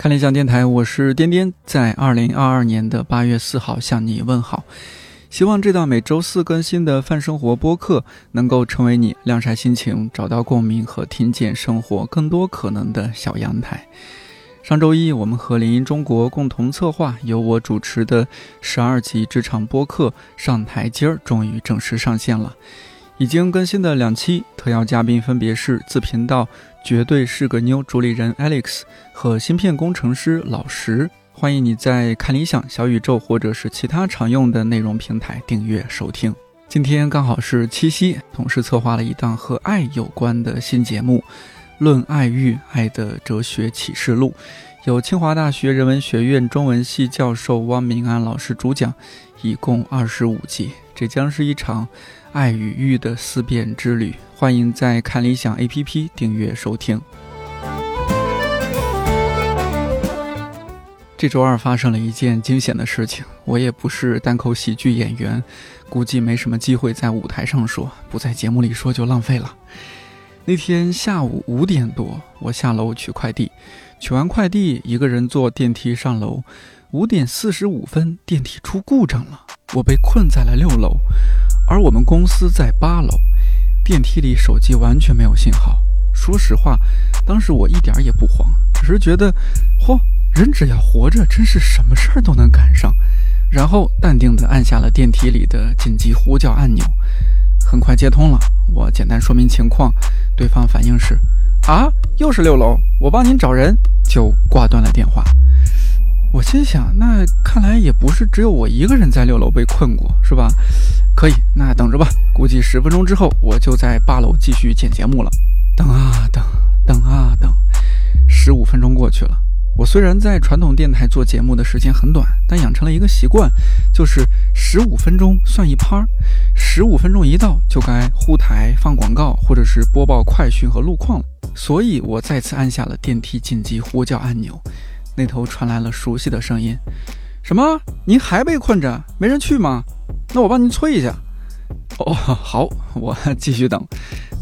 看理想电台，我是颠颠，在二零二二年的八月四号向你问好。希望这档每周四更新的泛生活播客能够成为你晾晒心情、找到共鸣和听见生活更多可能的小阳台。上周一，我们和联姻中国共同策划、由我主持的十二集职场播客《上台阶儿》终于正式上线了。已经更新的两期特邀嘉宾分别是自频道。绝对是个妞主理人 Alex 和芯片工程师老石，欢迎你在看理想、小宇宙或者是其他常用的内容平台订阅收听。今天刚好是七夕，同时策划了一档和爱有关的新节目《论爱欲：爱的哲学启示录》，由清华大学人文学院中文系教授汪明安老师主讲，一共二十五集。这将是一场爱与欲的思辨之旅。欢迎在看理想 APP 订阅收听。这周二发生了一件惊险的事情，我也不是单口喜剧演员，估计没什么机会在舞台上说，不在节目里说就浪费了。那天下午五点多，我下楼取快递，取完快递，一个人坐电梯上楼。五点四十五分，电梯出故障了，我被困在了六楼，而我们公司在八楼。电梯里手机完全没有信号。说实话，当时我一点也不慌，只是觉得，嚯，人只要活着，真是什么事儿都能赶上。然后淡定地按下了电梯里的紧急呼叫按钮，很快接通了。我简单说明情况，对方反应是：啊，又是六楼，我帮您找人，就挂断了电话。我心想，那看来也不是只有我一个人在六楼被困过，是吧？可以，那等着吧。估计十分钟之后，我就在八楼继续剪节目了。等啊等，等啊等，十五分钟过去了。我虽然在传统电台做节目的时间很短，但养成了一个习惯，就是十五分钟算一拍儿。十五分钟一到，就该呼台放广告，或者是播报快讯和路况了。所以我再次按下了电梯紧急呼叫按钮，那头传来了熟悉的声音：“什么？您还被困着？没人去吗？”那我帮您催一下。哦，好，我继续等。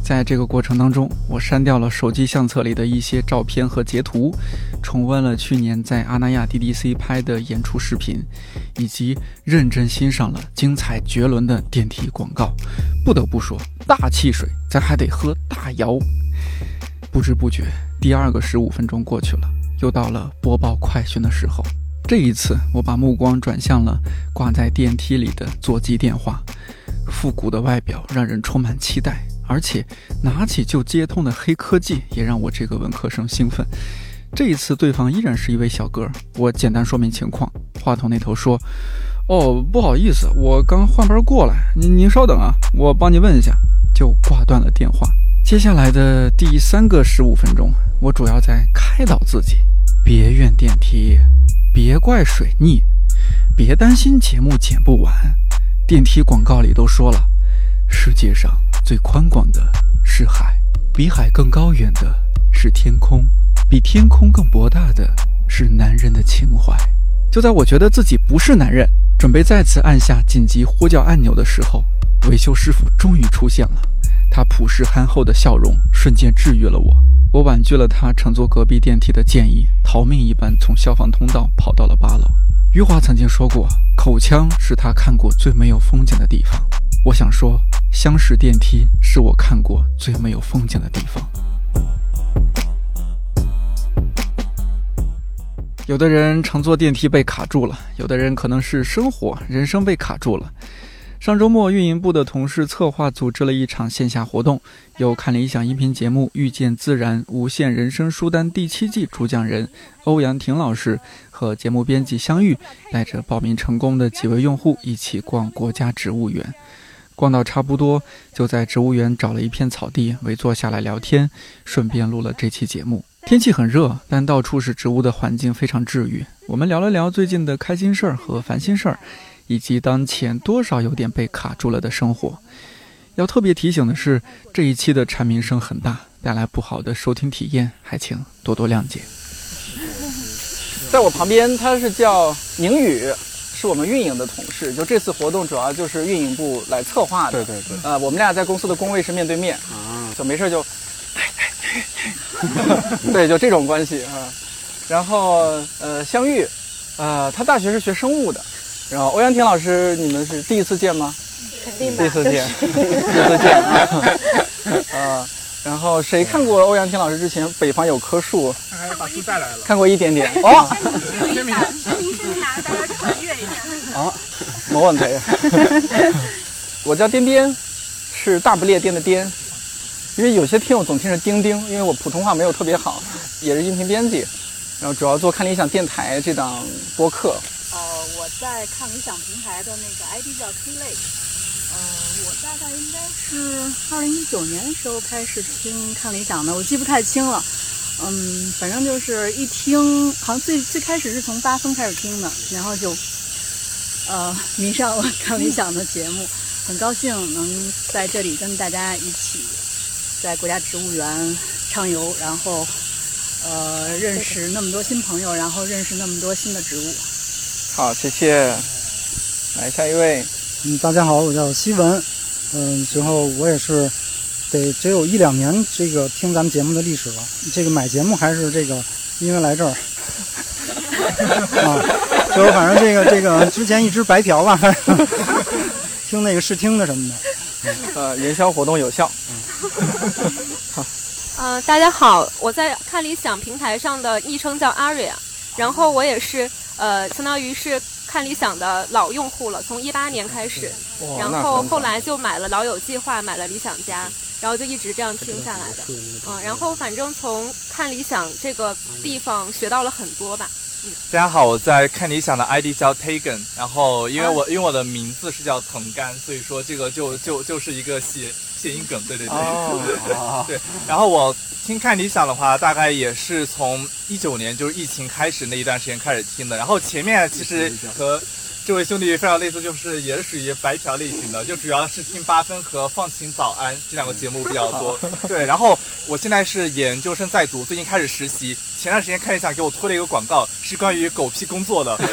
在这个过程当中，我删掉了手机相册里的一些照片和截图，重温了去年在阿那亚 DDC 拍的演出视频，以及认真欣赏了精彩绝伦的电梯广告。不得不说，大汽水咱还得喝大窑。不知不觉，第二个十五分钟过去了，又到了播报快讯的时候。这一次，我把目光转向了挂在电梯里的座机电话，复古的外表让人充满期待，而且拿起就接通的黑科技也让我这个文科生兴奋。这一次，对方依然是一位小哥，我简单说明情况。话筒那头说：“哦，不好意思，我刚换班过来，您您稍等啊，我帮您问一下。”就挂断了电话。接下来的第三个十五分钟，我主要在开导自己，别怨电梯。别怪水逆，别担心节目剪不完。电梯广告里都说了，世界上最宽广的是海，比海更高远的是天空，比天空更博大的是男人的情怀。就在我觉得自己不是男人，准备再次按下紧急呼叫按钮的时候，维修师傅终于出现了。他朴实憨厚的笑容瞬间治愈了我。我婉拒了他乘坐隔壁电梯的建议，逃命一般从消防通道跑到了八楼。余华曾经说过，口腔是他看过最没有风景的地方。我想说，厢式电梯是我看过最没有风景的地方。有的人乘坐电梯被卡住了，有的人可能是生活、人生被卡住了。上周末，运营部的同事策划组织了一场线下活动，由看理想音频节目《遇见自然无限人生书单》第七季主讲人欧阳婷老师和节目编辑相遇，带着报名成功的几位用户一起逛国家植物园。逛到差不多，就在植物园找了一片草地围坐下来聊天，顺便录了这期节目。天气很热，但到处是植物的环境非常治愈。我们聊了聊最近的开心事儿和烦心事儿。以及当前多少有点被卡住了的生活，要特别提醒的是，这一期的蝉鸣声很大，带来不好的收听体验，还请多多谅解。在我旁边，他是叫宁宇，是我们运营的同事。就这次活动主要就是运营部来策划的。对对对。呃，我们俩在公司的工位是面对面啊，就没事就，对，就这种关系啊。然后呃相遇，呃他大学是学生物的，然后欧阳婷老师你们是第一次见吗？肯定第一次见，第一次见啊。然后谁看过欧阳婷老师之前《北方有棵树》？把书带来了，看过一点点 哦。签名，签名是啥？大家传阅一下。啊，没问题。我叫颠颠，是大不列颠的颠。因为有些听友总听着钉钉，因为我普通话没有特别好，也是音频编辑，然后主要做看理想电台这档播客。呃，我在看理想平台的那个 ID 叫 K Lake。呃，我大概应该是二零一九年的时候开始听看理想的，我记不太清了。嗯，反正就是一听，好像最最开始是从八分开始听的，然后就呃迷上了看理想的节目，很高兴能在这里跟大家一起。在国家植物园畅游，然后呃认识那么多新朋友，然后认识那么多新的植物。好，谢谢。来下一位，嗯，大家好，我叫西文，嗯，随后我也是得只有一两年这个听咱们节目的历史了。这个买节目还是这个因为来这儿啊，就反正这个这个之前一直白嫖吧，听那个试听的什么的。呃，营销活动有效。好，呃，大家好，我在看理想平台上的昵称叫 Aria，然后我也是呃，相当于是看理想的老用户了，从一八年开始，然后后来就买了老友计划，买了理想家，然后就一直这样听下来的。嗯，然后反正从看理想这个地方学到了很多吧。大家好，我在看理想的 ID 叫 Tagen，然后因为我因为我的名字是叫藤干，所以说这个就就就是一个谐谐音梗，对对对，对。然后我听看理想的话，大概也是从一九年就是疫情开始那一段时间开始听的，然后前面其实和。这位兄弟非常类似，就是也是属于白嫖类型的，就主要是听八分和放晴早安这两个节目比较多。对，然后我现在是研究生在读，最近开始实习。前段时间看一下给我推了一个广告，是关于狗屁工作的。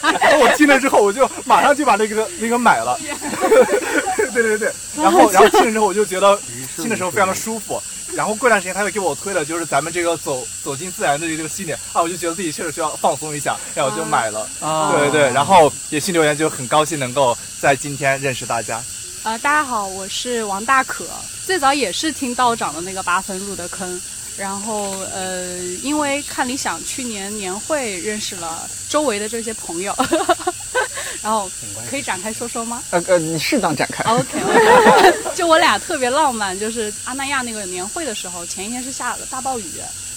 然后我听了之后，我就马上就把那个那个买了。对对对，然后然后听了之后，我就觉得听的时候非常的舒服。然后过段时间他又给我推了，就是咱们这个走走进自然的这个系列啊，我就觉得自己确实需要放松一下，然后我就买了。啊，对对对，然后也新留言，就很高兴能够在今天认识大家。呃，大家好，我是王大可，最早也是听道长的那个八分入的坑，然后呃，因为看理想去年年会认识了周围的这些朋友。然后可以展开说说吗？呃呃，你适当展开。OK，就我俩特别浪漫，就是阿那亚那个年会的时候，前一天是下了大暴雨，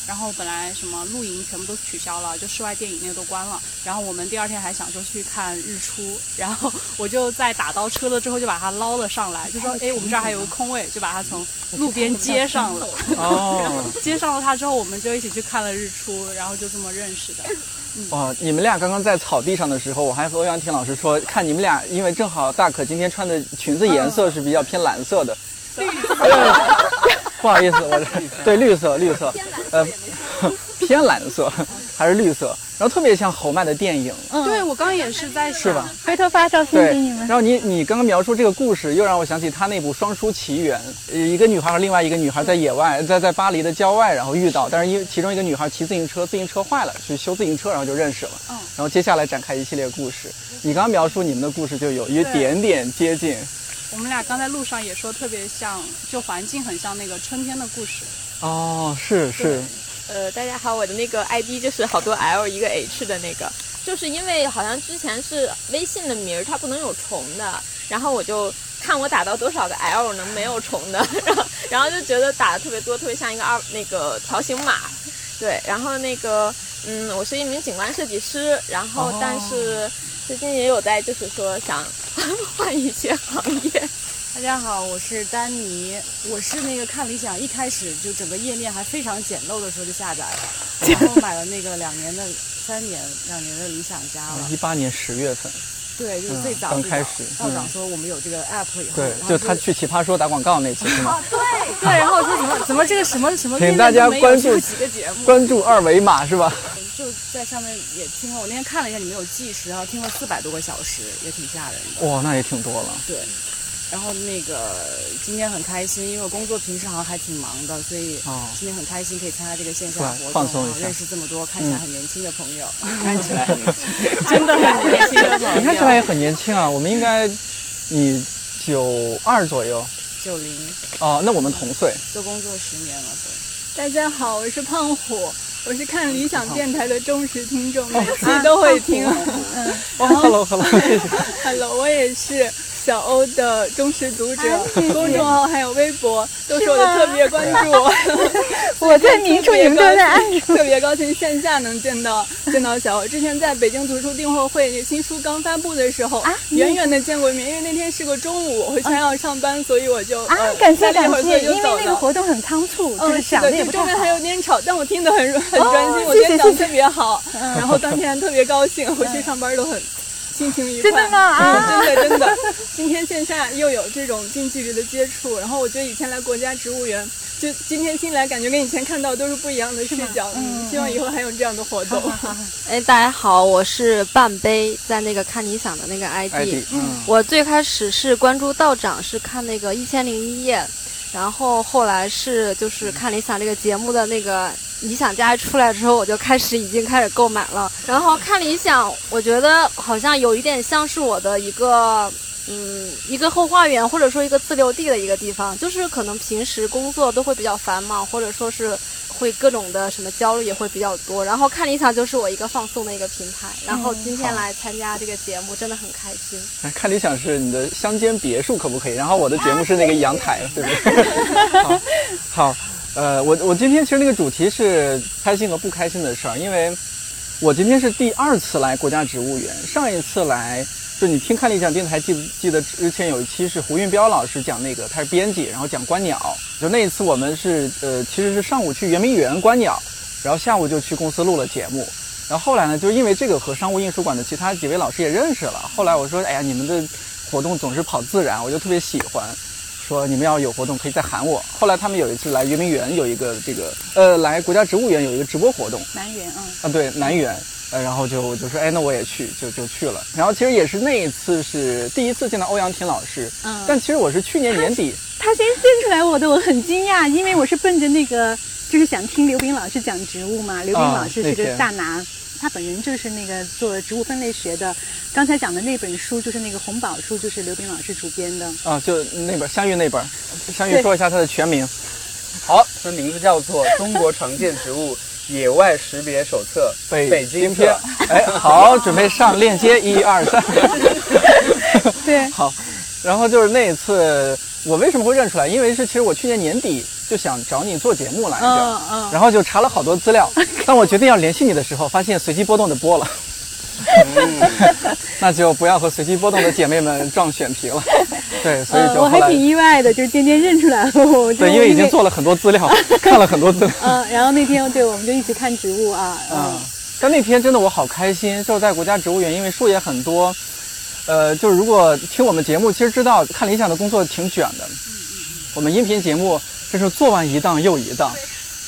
然后本来什么露营全部都取消了，就室外电影那个都关了。然后我们第二天还想说去看日出，然后我就在打到车了之后就把它捞了上来，就说 哎，我们这儿还有个空位，就把它从路边接上了。哦，接上了它之后，我们就一起去看了日出，然后就这么认识的。哇！你们俩刚刚在草地上的时候，我还和欧阳婷老师说，看你们俩，因为正好大可今天穿的裙子颜色是比较偏蓝色的。不好意思，我 对绿色，绿色，呃，偏蓝色 还是绿色。然后特别像侯麦的电影，嗯，对我刚刚也是在是吧？回头发照片给你们。然后你你刚刚描述这个故事，又让我想起他那部《双姝奇缘》，一个女孩和另外一个女孩在野外，在在巴黎的郊外，然后遇到，但是因为其中一个女孩骑自行车，自行车坏了，去修自行车，然后就认识了。嗯。然后接下来展开一系列故事。你刚刚描述你们的故事，就有一点点接近。我们俩刚才路上也说特别像，就环境很像那个春天的故事。哦，是是。呃，大家好，我的那个 ID 就是好多 L 一个 H 的那个，就是因为好像之前是微信的名儿，它不能有重的，然后我就看我打到多少个 L 能没有重的，然 后然后就觉得打的特别多，特别像一个二那个条形码，对，然后那个嗯，我是一名景观设计师，然后但是最近也有在就是说想 换一些行业。大家好，我是丹尼，我是那个看理想一开始就整个页面还非常简陋的时候就下载了，然后买了那个两年的、三年、两年的理想家了。一八年十月份，对，就是最早刚开始。校长说我们有这个 app 以后，对，就他去奇葩说打广告那次是吗？对对，然后我说怎么怎么这个什么什么，请大家关注几个节目，关注二维码是吧？就在上面也听了，我那天看了一下，你没有计时，然后听了四百多个小时，也挺吓人的。哇，那也挺多了。对。然后那个今天很开心，因为我工作平时好像还挺忙的，所以今天很开心可以参加这个线下活动，放松一下，认识这么多看起来很年轻的朋友，看起来真的很年轻的朋友。你看起来也很年轻啊，我们应该你九二左右，九零哦，那我们同岁，做工作十年了。大家好，我是胖虎，我是看理想电台的忠实听众，每期都会听。嗯，Hello，Hello，谢谢。Hello，我也是。小欧的忠实读者，公众号还有微博都是我的特别关注。我在明处，你们都在暗处。特别高兴线下能见到见到小欧。之前在北京图书订货会，那新书刚发布的时候，远远的见过一面。因为那天是个中午，我回家要上班，所以我就啊，感谢感谢。因为那个活动很仓促，嗯，是的，周边还有点吵，但我听得很很专心，我觉得讲特别好。然后当天特别高兴，回去上班都很。心情愉快，真的吗？啊，真的真的。今天线下又有这种近距离的接触，然后我觉得以前来国家植物园，就今天进来，感觉跟以前看到都是不一样的视角。嗯，希望以后还有这样的活动。哎，大家好，我是半杯，在那个看理想的那个 ID。嗯，我最开始是关注道长，是看那个一千零一夜，然后后来是就是看理想这个节目的那个。理想家出来之后，我就开始已经开始购买了。然后看理想，我觉得好像有一点像是我的一个，嗯，一个后花园，或者说一个自留地的一个地方。就是可能平时工作都会比较繁忙，或者说是会各种的什么焦虑也会比较多。然后看理想就是我一个放松的一个平台。然后今天来参加这个节目，真的很开心。看理想是你的乡间别墅可不可以？然后我的节目是那个阳台，对不对？好。呃，我我今天其实那个主题是开心和不开心的事儿，因为我今天是第二次来国家植物园。上一次来，就你听看理想电台，记不记得之前有一期是胡云彪老师讲那个，他是编辑，然后讲观鸟。就那一次我们是呃，其实是上午去圆明园观鸟，然后下午就去公司录了节目。然后后来呢，就因为这个和商务印书馆的其他几位老师也认识了。后来我说，哎呀，你们的活动总是跑自然，我就特别喜欢。说你们要有活动可以再喊我。后来他们有一次来圆明园有一个这个呃来国家植物园有一个直播活动。南园嗯啊对南园，呃然后就就说哎那我也去就就去了。然后其实也是那一次是第一次见到欧阳婷老师。嗯。但其实我是去年年底。他先认出来我的，我很惊讶，因为我是奔着那个就是想听刘斌老师讲植物嘛。刘斌老师是个大拿。他本人就是那个做植物分类学的，刚才讲的那本书就是那个红宝书，就是刘斌老师主编的啊，就那本香玉那本，香玉说一下它的全名。好，它的名字叫做《中国常见植物野外识别手册》北京篇。哎，好，准备上链接，一二三。对，好，然后就是那一次，我为什么会认出来？因为是其实我去年年底。就想找你做节目来着，然后就查了好多资料。当我决定要联系你的时候，发现随机波动的播了，那就不要和随机波动的姐妹们撞选题了。对，所以就我还挺意外的，就是渐渐认出来了。对，因为已经做了很多资料，看了很多资料。嗯，然后那天对，我们就一起看植物啊。嗯，但那天真的我好开心，就是在国家植物园，因为树也很多。呃，就是如果听我们节目，其实知道看理想的工作挺卷的。我们音频节目。这是做完一档又一档，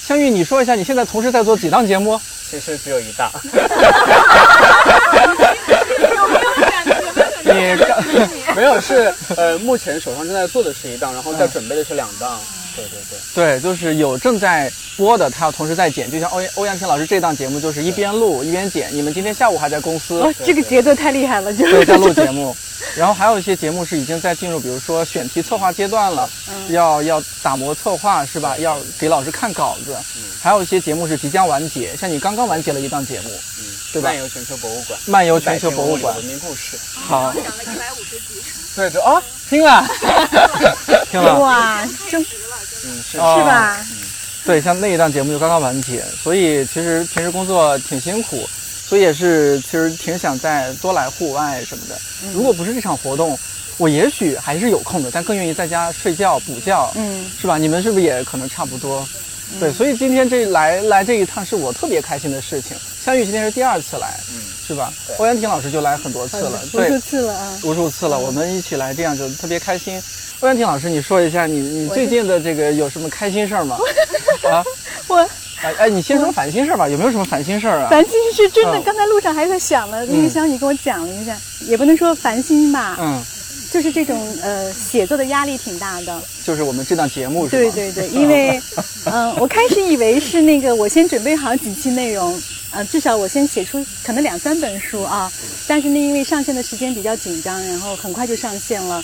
香玉，你说一下你现在同时在做几档节目？其实只有一档。你没有 是呃，目前手上正在做的是一档，然后在准备的是两档。对对对，对，就是有正在播的，他要同时在剪，就像欧欧阳晴老师这档节目，就是一边录一边剪。你们今天下午还在公司？哦，这个节奏太厉害了，就是在录节目。然后还有一些节目是已经在进入，比如说选题策划阶段了，要要打磨策划是吧？要给老师看稿子。嗯还有一些节目是即将完结，像你刚刚完结了一档节目，嗯，对吧？漫游全球博物馆，漫游全球博物馆文明故事。好，讲了一百五十集。对对啊，听了，听了。哇，真。嗯，是是吧？对，像那一档节目就刚刚完结，所以其实平时工作挺辛苦，所以也是其实挺想再多来户外什么的。如果不是这场活动，我也许还是有空的，但更愿意在家睡觉补觉，嗯，是吧？你们是不是也可能差不多？对，所以今天这来来这一趟是我特别开心的事情。相遇今天是第二次来，嗯，是吧？欧阳婷老师就来很多次了，无数次了啊，无数次了。我们一起来，这样就特别开心。欧阳婷老师，你说一下你你最近的这个有什么开心事儿吗？啊，我哎哎，你先说烦心事儿吧，有没有什么烦心事儿啊？烦心事真的，刚才路上还在想了，那个香雨跟我讲了一下，也不能说烦心吧，嗯，就是这种呃写作的压力挺大的。就是我们这档节目是对对对，因为嗯，我开始以为是那个我先准备好几期内容，呃，至少我先写出可能两三本书啊。但是呢，因为上线的时间比较紧张，然后很快就上线了，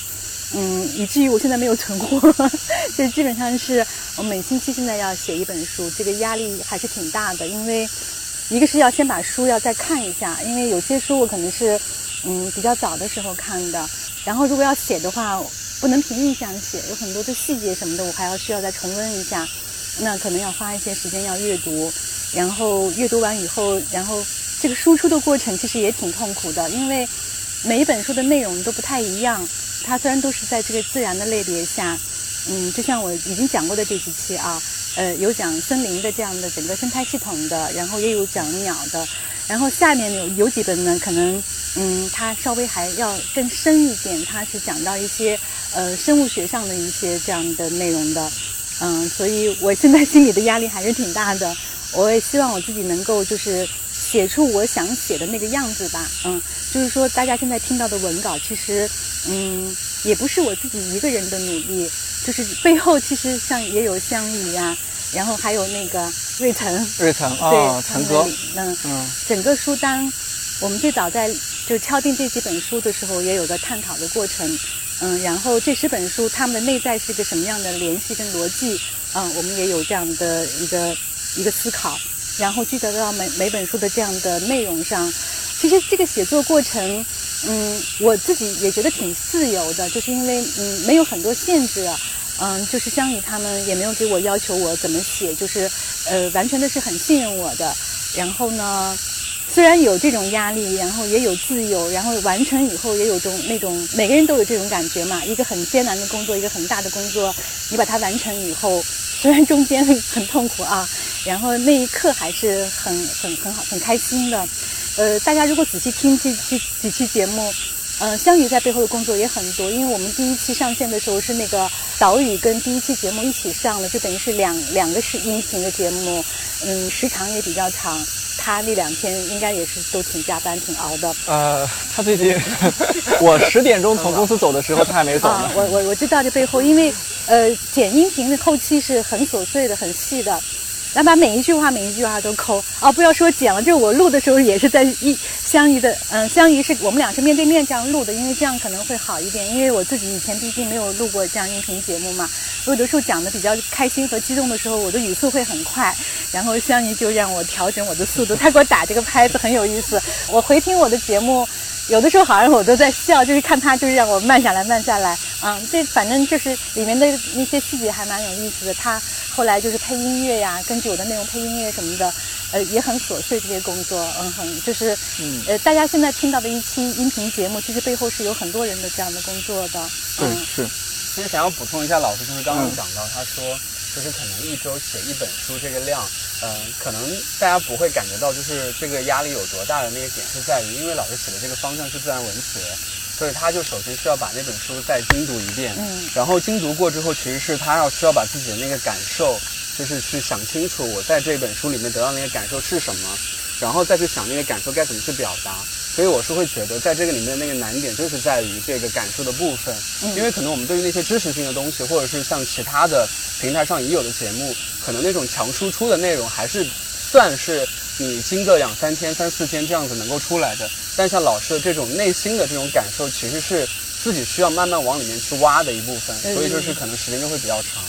嗯，以至于我现在没有存货，就基本上是我每星期现在要写一本书，这个压力还是挺大的，因为一个是要先把书要再看一下，因为有些书我可能是嗯比较早的时候看的，然后如果要写的话。不能凭印象写，有很多的细节什么的，我还要需要再重温一下。那可能要花一些时间要阅读，然后阅读完以后，然后这个输出的过程其实也挺痛苦的，因为每一本书的内容都不太一样。它虽然都是在这个自然的类别下，嗯，就像我已经讲过的这几期啊，呃，有讲森林的这样的整个生态系统的，然后也有讲鸟的，然后下面有有几本呢，可能嗯，它稍微还要更深一点，它是讲到一些。呃，生物学上的一些这样的内容的，嗯，所以我现在心里的压力还是挺大的。我也希望我自己能够就是写出我想写的那个样子吧，嗯，就是说大家现在听到的文稿，其实嗯，也不是我自己一个人的努力，就是背后其实像也有香雨呀，然后还有那个瑞腾，瑞腾啊，腾哥，嗯嗯，整个书单，我们最早在就敲定这几本书的时候，也有个探讨的过程。嗯，然后这十本书，它们的内在是个什么样的联系跟逻辑？嗯，我们也有这样的一个一个思考，然后聚焦到每每本书的这样的内容上。其实这个写作过程，嗯，我自己也觉得挺自由的，就是因为嗯没有很多限制，嗯，就是香雨他们也没有给我要求我怎么写，就是呃完全的是很信任我的。然后呢？虽然有这种压力，然后也有自由，然后完成以后也有种那种每个人都有这种感觉嘛。一个很艰难的工作，一个很大的工作，你把它完成以后，虽然中间很痛苦啊，然后那一刻还是很很很好很开心的。呃，大家如果仔细听这这几期节目，嗯，香雨在背后的工作也很多，因为我们第一期上线的时候是那个岛屿跟第一期节目一起上了，就等于是两两个是音频的节目，嗯，时长也比较长。他那两天应该也是都挺加班、挺熬的。呃，他最近，我十点钟从公司走的时候，他还没走呢。我我我知道这背后，因为呃，剪音频的后期是很琐碎的、很细的。来把每一句话每一句话都抠哦，不要说剪了，就是我录的时候也是在一相宜的，嗯，相宜是我们俩是面对面这样录的，因为这样可能会好一点，因为我自己以前毕竟没有录过这样音频节目嘛，有的时候讲的比较开心和激动的时候，我的语速会很快，然后相宜就让我调整我的速度，他给我打这个拍子很有意思，我回听我的节目。有的时候好像我都在笑，就是看他，就是让我慢下来，慢下来。嗯，这反正就是里面的那些细节还蛮有意思的。他后来就是配音乐呀，根据我的内容配音乐什么的，呃，也很琐碎这些工作。嗯，哼就是，呃，大家现在听到的一期音频节目，其实背后是有很多人的这样的工作的。对，是。其实想要补充一下，老师就是刚刚讲到，他说就是可能一周写一本书这个量。嗯，可能大家不会感觉到，就是这个压力有多大的那个点是在于，因为老师写的这个方向是自然文学，所以他就首先需要把那本书再精读一遍，嗯，然后精读过之后，其实是他要需要把自己的那个感受，就是去想清楚我在这本书里面得到那个感受是什么，然后再去想那个感受该怎么去表达。所以我是会觉得，在这个里面那个难点就是在于这个感受的部分，因为可能我们对于那些知识性的东西，或者是像其他的平台上已有的节目。可能那种强输出的内容还是算是你经个两三天、三四天这样子能够出来的，但像老师的这种内心的这种感受，其实是自己需要慢慢往里面去挖的一部分，所以就是可能时间就会比较长。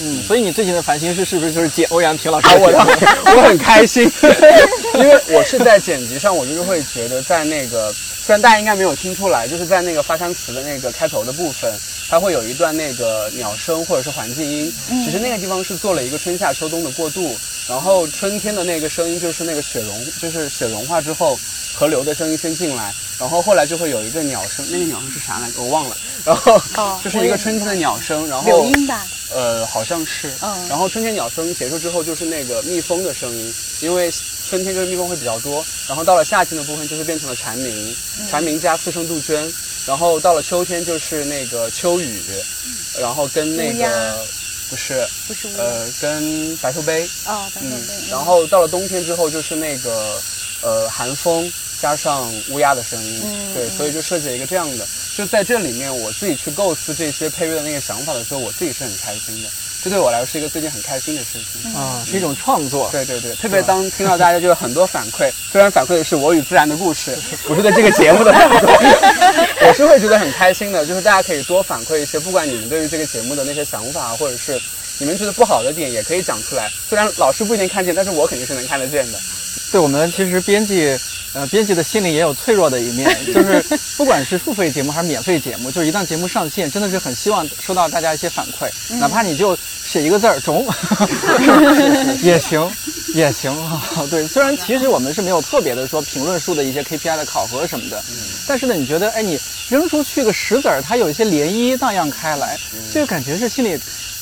嗯，所以你最近的烦心事是不是就是剪欧阳平老师？我 我很开心，因为我是在剪辑上，我就是会觉得在那个虽然大家应该没有听出来，就是在那个发山词的那个开头的部分。它会有一段那个鸟声或者是环境音，其实那个地方是做了一个春夏秋冬的过渡，然后春天的那个声音就是那个雪融，就是雪融化之后河流的声音先进来，然后后来就会有一个鸟声，那个鸟声是啥来着？我忘了。然后 就是一个春天的鸟声，然后柳音吧？呃，好像是。嗯。然后春天鸟声结束之后就是那个蜜蜂的声音，因为春天就是蜜蜂会比较多，然后到了夏天的部分就是变成了蝉鸣，蝉鸣加四声杜鹃。然后到了秋天就是那个秋雨，然后跟那个不是不是呃跟白头杯哦白头杯，然后到了冬天之后就是那个呃寒风，加上乌鸦的声音，对，所以就设计了一个这样的。就在这里面，我自己去构思这些配乐的那个想法的时候，我自己是很开心的。这对我来说是一个最近很开心的事情啊，是一种创作。对对对，特别当听到大家就是很多反馈，虽然反馈的是我与自然的故事，不是对这个节目的反馈，我是会觉得很开心的。就是大家可以多反馈一些，不管你们对于这个节目的那些想法，或者是你们觉得不好的点，也可以讲出来。虽然老师不一定看见，但是我肯定是能看得见的。对我们其实编辑，呃，编辑的心里也有脆弱的一面，就是不管是付费节目还是免费节目，就是一档节目上线，真的是很希望收到大家一些反馈，哪怕你就写一个字儿“中” 也行，也行啊。对，虽然其实我们是没有特别的说评论数的一些 KPI 的考核什么的，但是呢，你觉得，哎，你扔出去个石子儿，它有一些涟漪荡漾开来，这个感觉是心里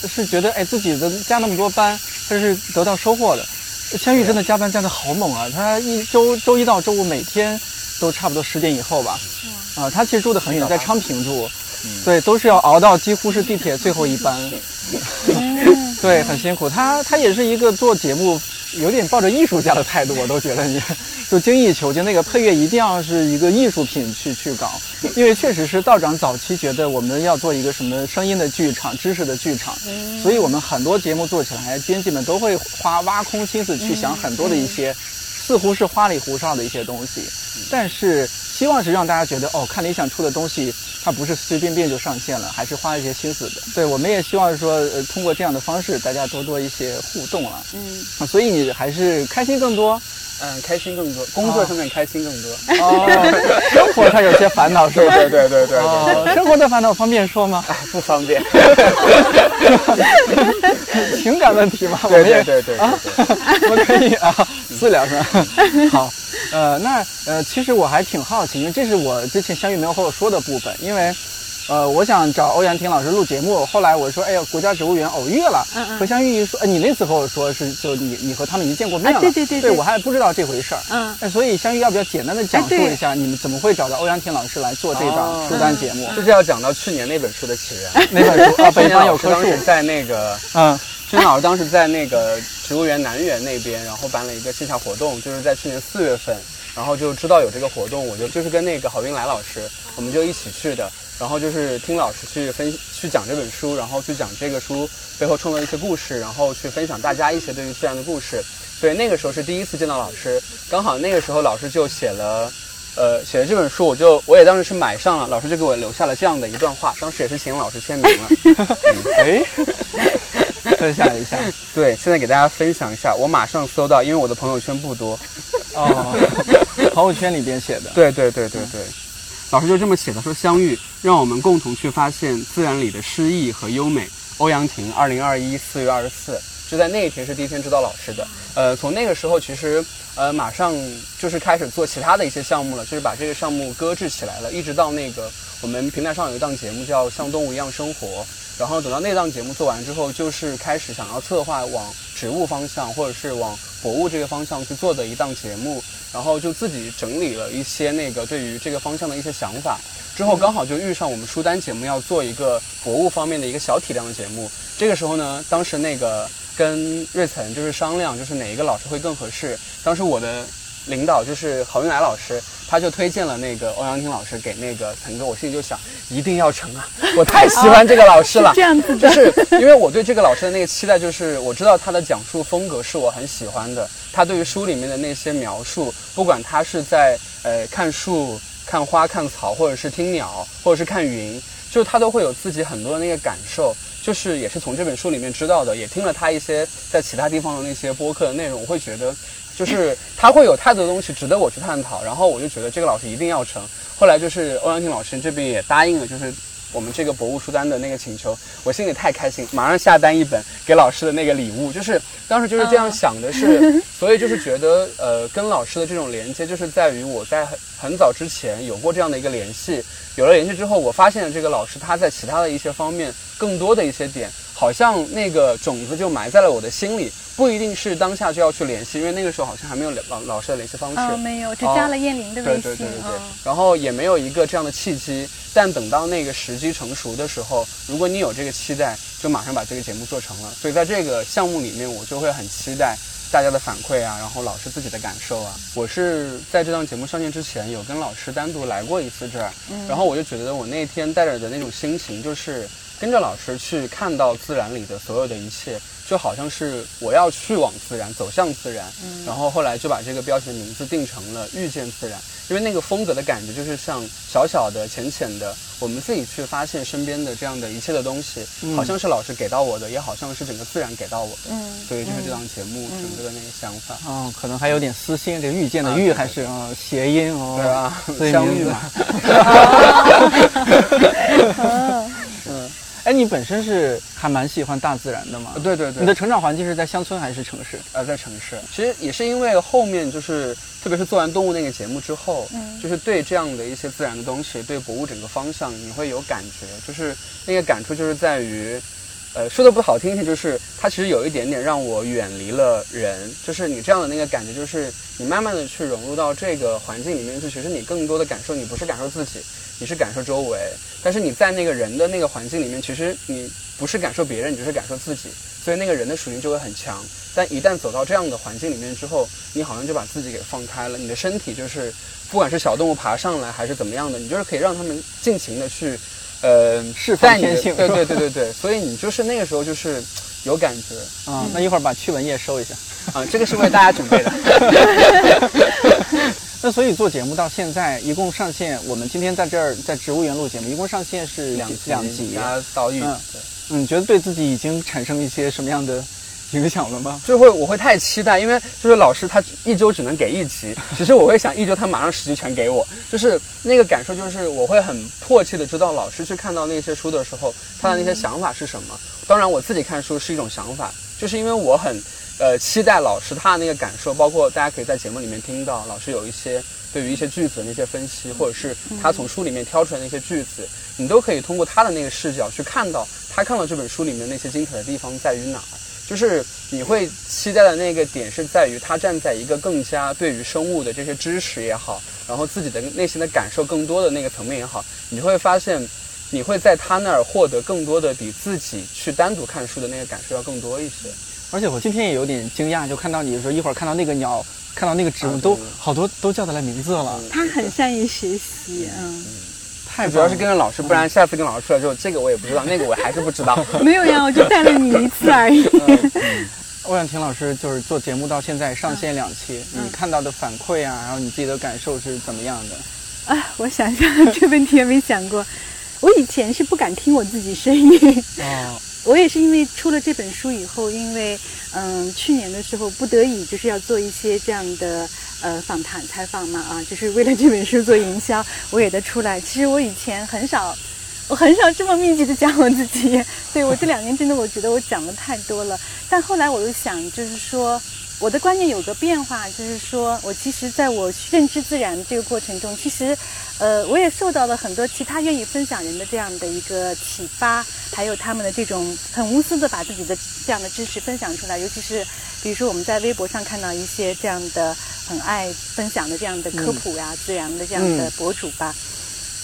是觉得，哎，自己的加那么多班，它是得到收获的。香玉真的加班加的好猛啊！他一周周一到周五每天都差不多十点以后吧。啊，他其实住的很远，在昌平住，对，都是要熬到几乎是地铁最后一班。对，很辛苦。他他也是一个做节目有点抱着艺术家的态度，我都觉得你。就精益求精，那个配乐一定要是一个艺术品去去搞，因为确实是道长早期觉得我们要做一个什么声音的剧场、知识的剧场，所以我们很多节目做起来，编辑们都会花挖空心思去想很多的一些，似乎是花里胡哨的一些东西，但是希望是让大家觉得哦，看理想出的东西，它不是随随便便就上线了，还是花一些心思的。对，我们也希望说，呃，通过这样的方式，大家多多一些互动啊。嗯，所以你还是开心更多。嗯，开心更多，工作上面开心更多。哦，生活上有些烦恼是吧？对对对对对。生活的烦恼方便说吗？不方便。情感问题吗？对对对对。啊，我可以啊，私聊是吧？好，呃，那呃，其实我还挺好奇，因为这是我之前相遇没有和我说的部分，因为。呃，我想找欧阳婷老师录节目，后来我说，哎呀，国家植物园偶遇了，嗯嗯。和香玉一说，哎，你那次和我说是，就你你和他们已经见过面了，对对对，对我还不知道这回事儿，嗯，那所以香玉要不要简单的讲述一下，你们怎么会找到欧阳婷老师来做这档书单节目？就是要讲到去年那本书的起源，那本书啊，北方 有棵树，在那个，嗯，轩老师当时在那个植物园南园那边，然后办了一个线下活动，就是在去年四月份，然后就知道有这个活动，我就就是跟那个郝云来老师，我们就一起去的。然后就是听老师去分去讲这本书，然后去讲这个书背后创作一些故事，然后去分享大家一些对于自然的故事。所以那个时候是第一次见到老师，刚好那个时候老师就写了，呃，写了这本书，我就我也当时是买上了，老师就给我留下了这样的一段话，当时也是请老师签名了。哎，分享一下，对，现在给大家分享一下，我马上搜到，因为我的朋友圈不多。哦，朋友圈里边写的。对对对对对。老师就这么写的，说相遇，让我们共同去发现自然里的诗意和优美。欧阳婷，二零二一四月二十四，就在那一天是第一天知道老师的。呃，从那个时候其实，呃，马上就是开始做其他的一些项目了，就是把这个项目搁置起来了，一直到那个我们平台上有一档节目叫《像动物一样生活》，然后等到那档节目做完之后，就是开始想要策划往植物方向或者是往博物这个方向去做的一档节目。然后就自己整理了一些那个对于这个方向的一些想法，之后刚好就遇上我们书单节目要做一个博物方面的一个小体量的节目。这个时候呢，当时那个跟瑞岑就是商量，就是哪一个老师会更合适。当时我的领导就是郝云来老师。他就推荐了那个欧阳婷老师给那个腾哥，我心里就想，一定要成啊！我太喜欢这个老师了，这样子就是因为我对这个老师的那个期待，就是我知道他的讲述风格是我很喜欢的，他对于书里面的那些描述，不管他是在呃看树、看花、看草，或者是听鸟，或者是看云，就是他都会有自己很多的那个感受，就是也是从这本书里面知道的，也听了他一些在其他地方的那些播客的内容，我会觉得。就是他会有太多东西值得我去探讨，然后我就觉得这个老师一定要成。后来就是欧阳靖老师这边也答应了，就是我们这个博物书单的那个请求，我心里太开心，马上下单一本给老师的那个礼物。就是当时就是这样想的，是 所以就是觉得呃跟老师的这种连接，就是在于我在很很早之前有过这样的一个联系，有了联系之后，我发现了这个老师他在其他的一些方面更多的一些点，好像那个种子就埋在了我的心里。不一定是当下就要去联系，因为那个时候好像还没有老老师的联系方式。哦，没有，只加了燕玲的微信。对对对对对。然后也没有一个这样的契机，但等到那个时机成熟的时候，如果你有这个期待，就马上把这个节目做成了。所以在这个项目里面，我就会很期待大家的反馈啊，然后老师自己的感受啊。我是在这档节目上线之前，有跟老师单独来过一次这儿，然后我就觉得我那天带着的那种心情，就是跟着老师去看到自然里的所有的一切。就好像是我要去往自然，走向自然，然后后来就把这个标题的名字定成了遇见自然，因为那个风格的感觉就是像小小的、浅浅的，我们自己去发现身边的这样的一切的东西，好像是老师给到我的，也好像是整个自然给到我。的，嗯，所以就是这档节目整个的那个想法，嗯，可能还有点私心，这遇见的遇还是啊谐音哦，对吧？相遇嘛。哎，你本身是还蛮喜欢大自然的嘛？对对对。你的成长环境是在乡村还是城市？呃，在城市。其实也是因为后面就是，特别是做完动物那个节目之后，嗯，就是对这样的一些自然的东西，对博物整个方向，你会有感觉。就是那个感触就是在于，呃，说的不好听一些，就是它其实有一点点让我远离了人。就是你这样的那个感觉，就是你慢慢的去融入到这个环境里面去，其实你更多的感受，你不是感受自己。你是感受周围，但是你在那个人的那个环境里面，其实你不是感受别人，你就是感受自己，所以那个人的属性就会很强。但一旦走到这样的环境里面之后，你好像就把自己给放开了，你的身体就是，不管是小动物爬上来还是怎么样的，你就是可以让他们尽情的去，呃，释放天性。对对对对对，所以你就是那个时候就是有感觉啊。那一会儿把驱蚊液收一下 啊，这个是为大家准备的。那所以做节目到现在一共上线，我们今天在这儿在植物园录节目，一共上线是两两集啊，到一。嗯，你觉得对自己已经产生一些什么样的影响了吗？就会我会太期待，因为就是老师他一周只能给一集，其实我会想一周他马上十集全给我，就是那个感受，就是我会很迫切的知道老师去看到那些书的时候，他的那些想法是什么。当然我自己看书是一种想法，就是因为我很。呃，期待老师他的那个感受，包括大家可以在节目里面听到老师有一些对于一些句子的那些分析，或者是他从书里面挑出来那些句子，你都可以通过他的那个视角去看到他看到这本书里面那些精彩的地方在于哪儿。就是你会期待的那个点是在于他站在一个更加对于生物的这些知识也好，然后自己的内心的感受更多的那个层面也好，你会发现你会在他那儿获得更多的比自己去单独看书的那个感受要更多一些。而且我今天也有点惊讶，就看到你说一会儿看到那个鸟，看到那个植物，都好多都叫得来名字了。他很善于学习，嗯，太主要是跟着老师，不然下次跟老师出来之后，这个我也不知道，那个我还是不知道。没有呀，我就带了你一次而已。欧阳婷老师就是做节目到现在上线两期，你看到的反馈啊，然后你自己的感受是怎么样的？啊，我想想，这问题也没想过。我以前是不敢听我自己声音。哦。我也是因为出了这本书以后，因为嗯，去年的时候不得已就是要做一些这样的呃访谈采访嘛啊，就是为了这本书做营销，我也得出来。其实我以前很少，我很少这么密集的讲我自己，对我这两年真的我觉得我讲的太多了。但后来我又想，就是说。我的观念有个变化，就是说我其实在我认知自然这个过程中，其实，呃，我也受到了很多其他愿意分享人的这样的一个启发，还有他们的这种很无私的把自己的这样的知识分享出来。尤其是，比如说我们在微博上看到一些这样的很爱分享的这样的科普呀、自然的这样的博主吧，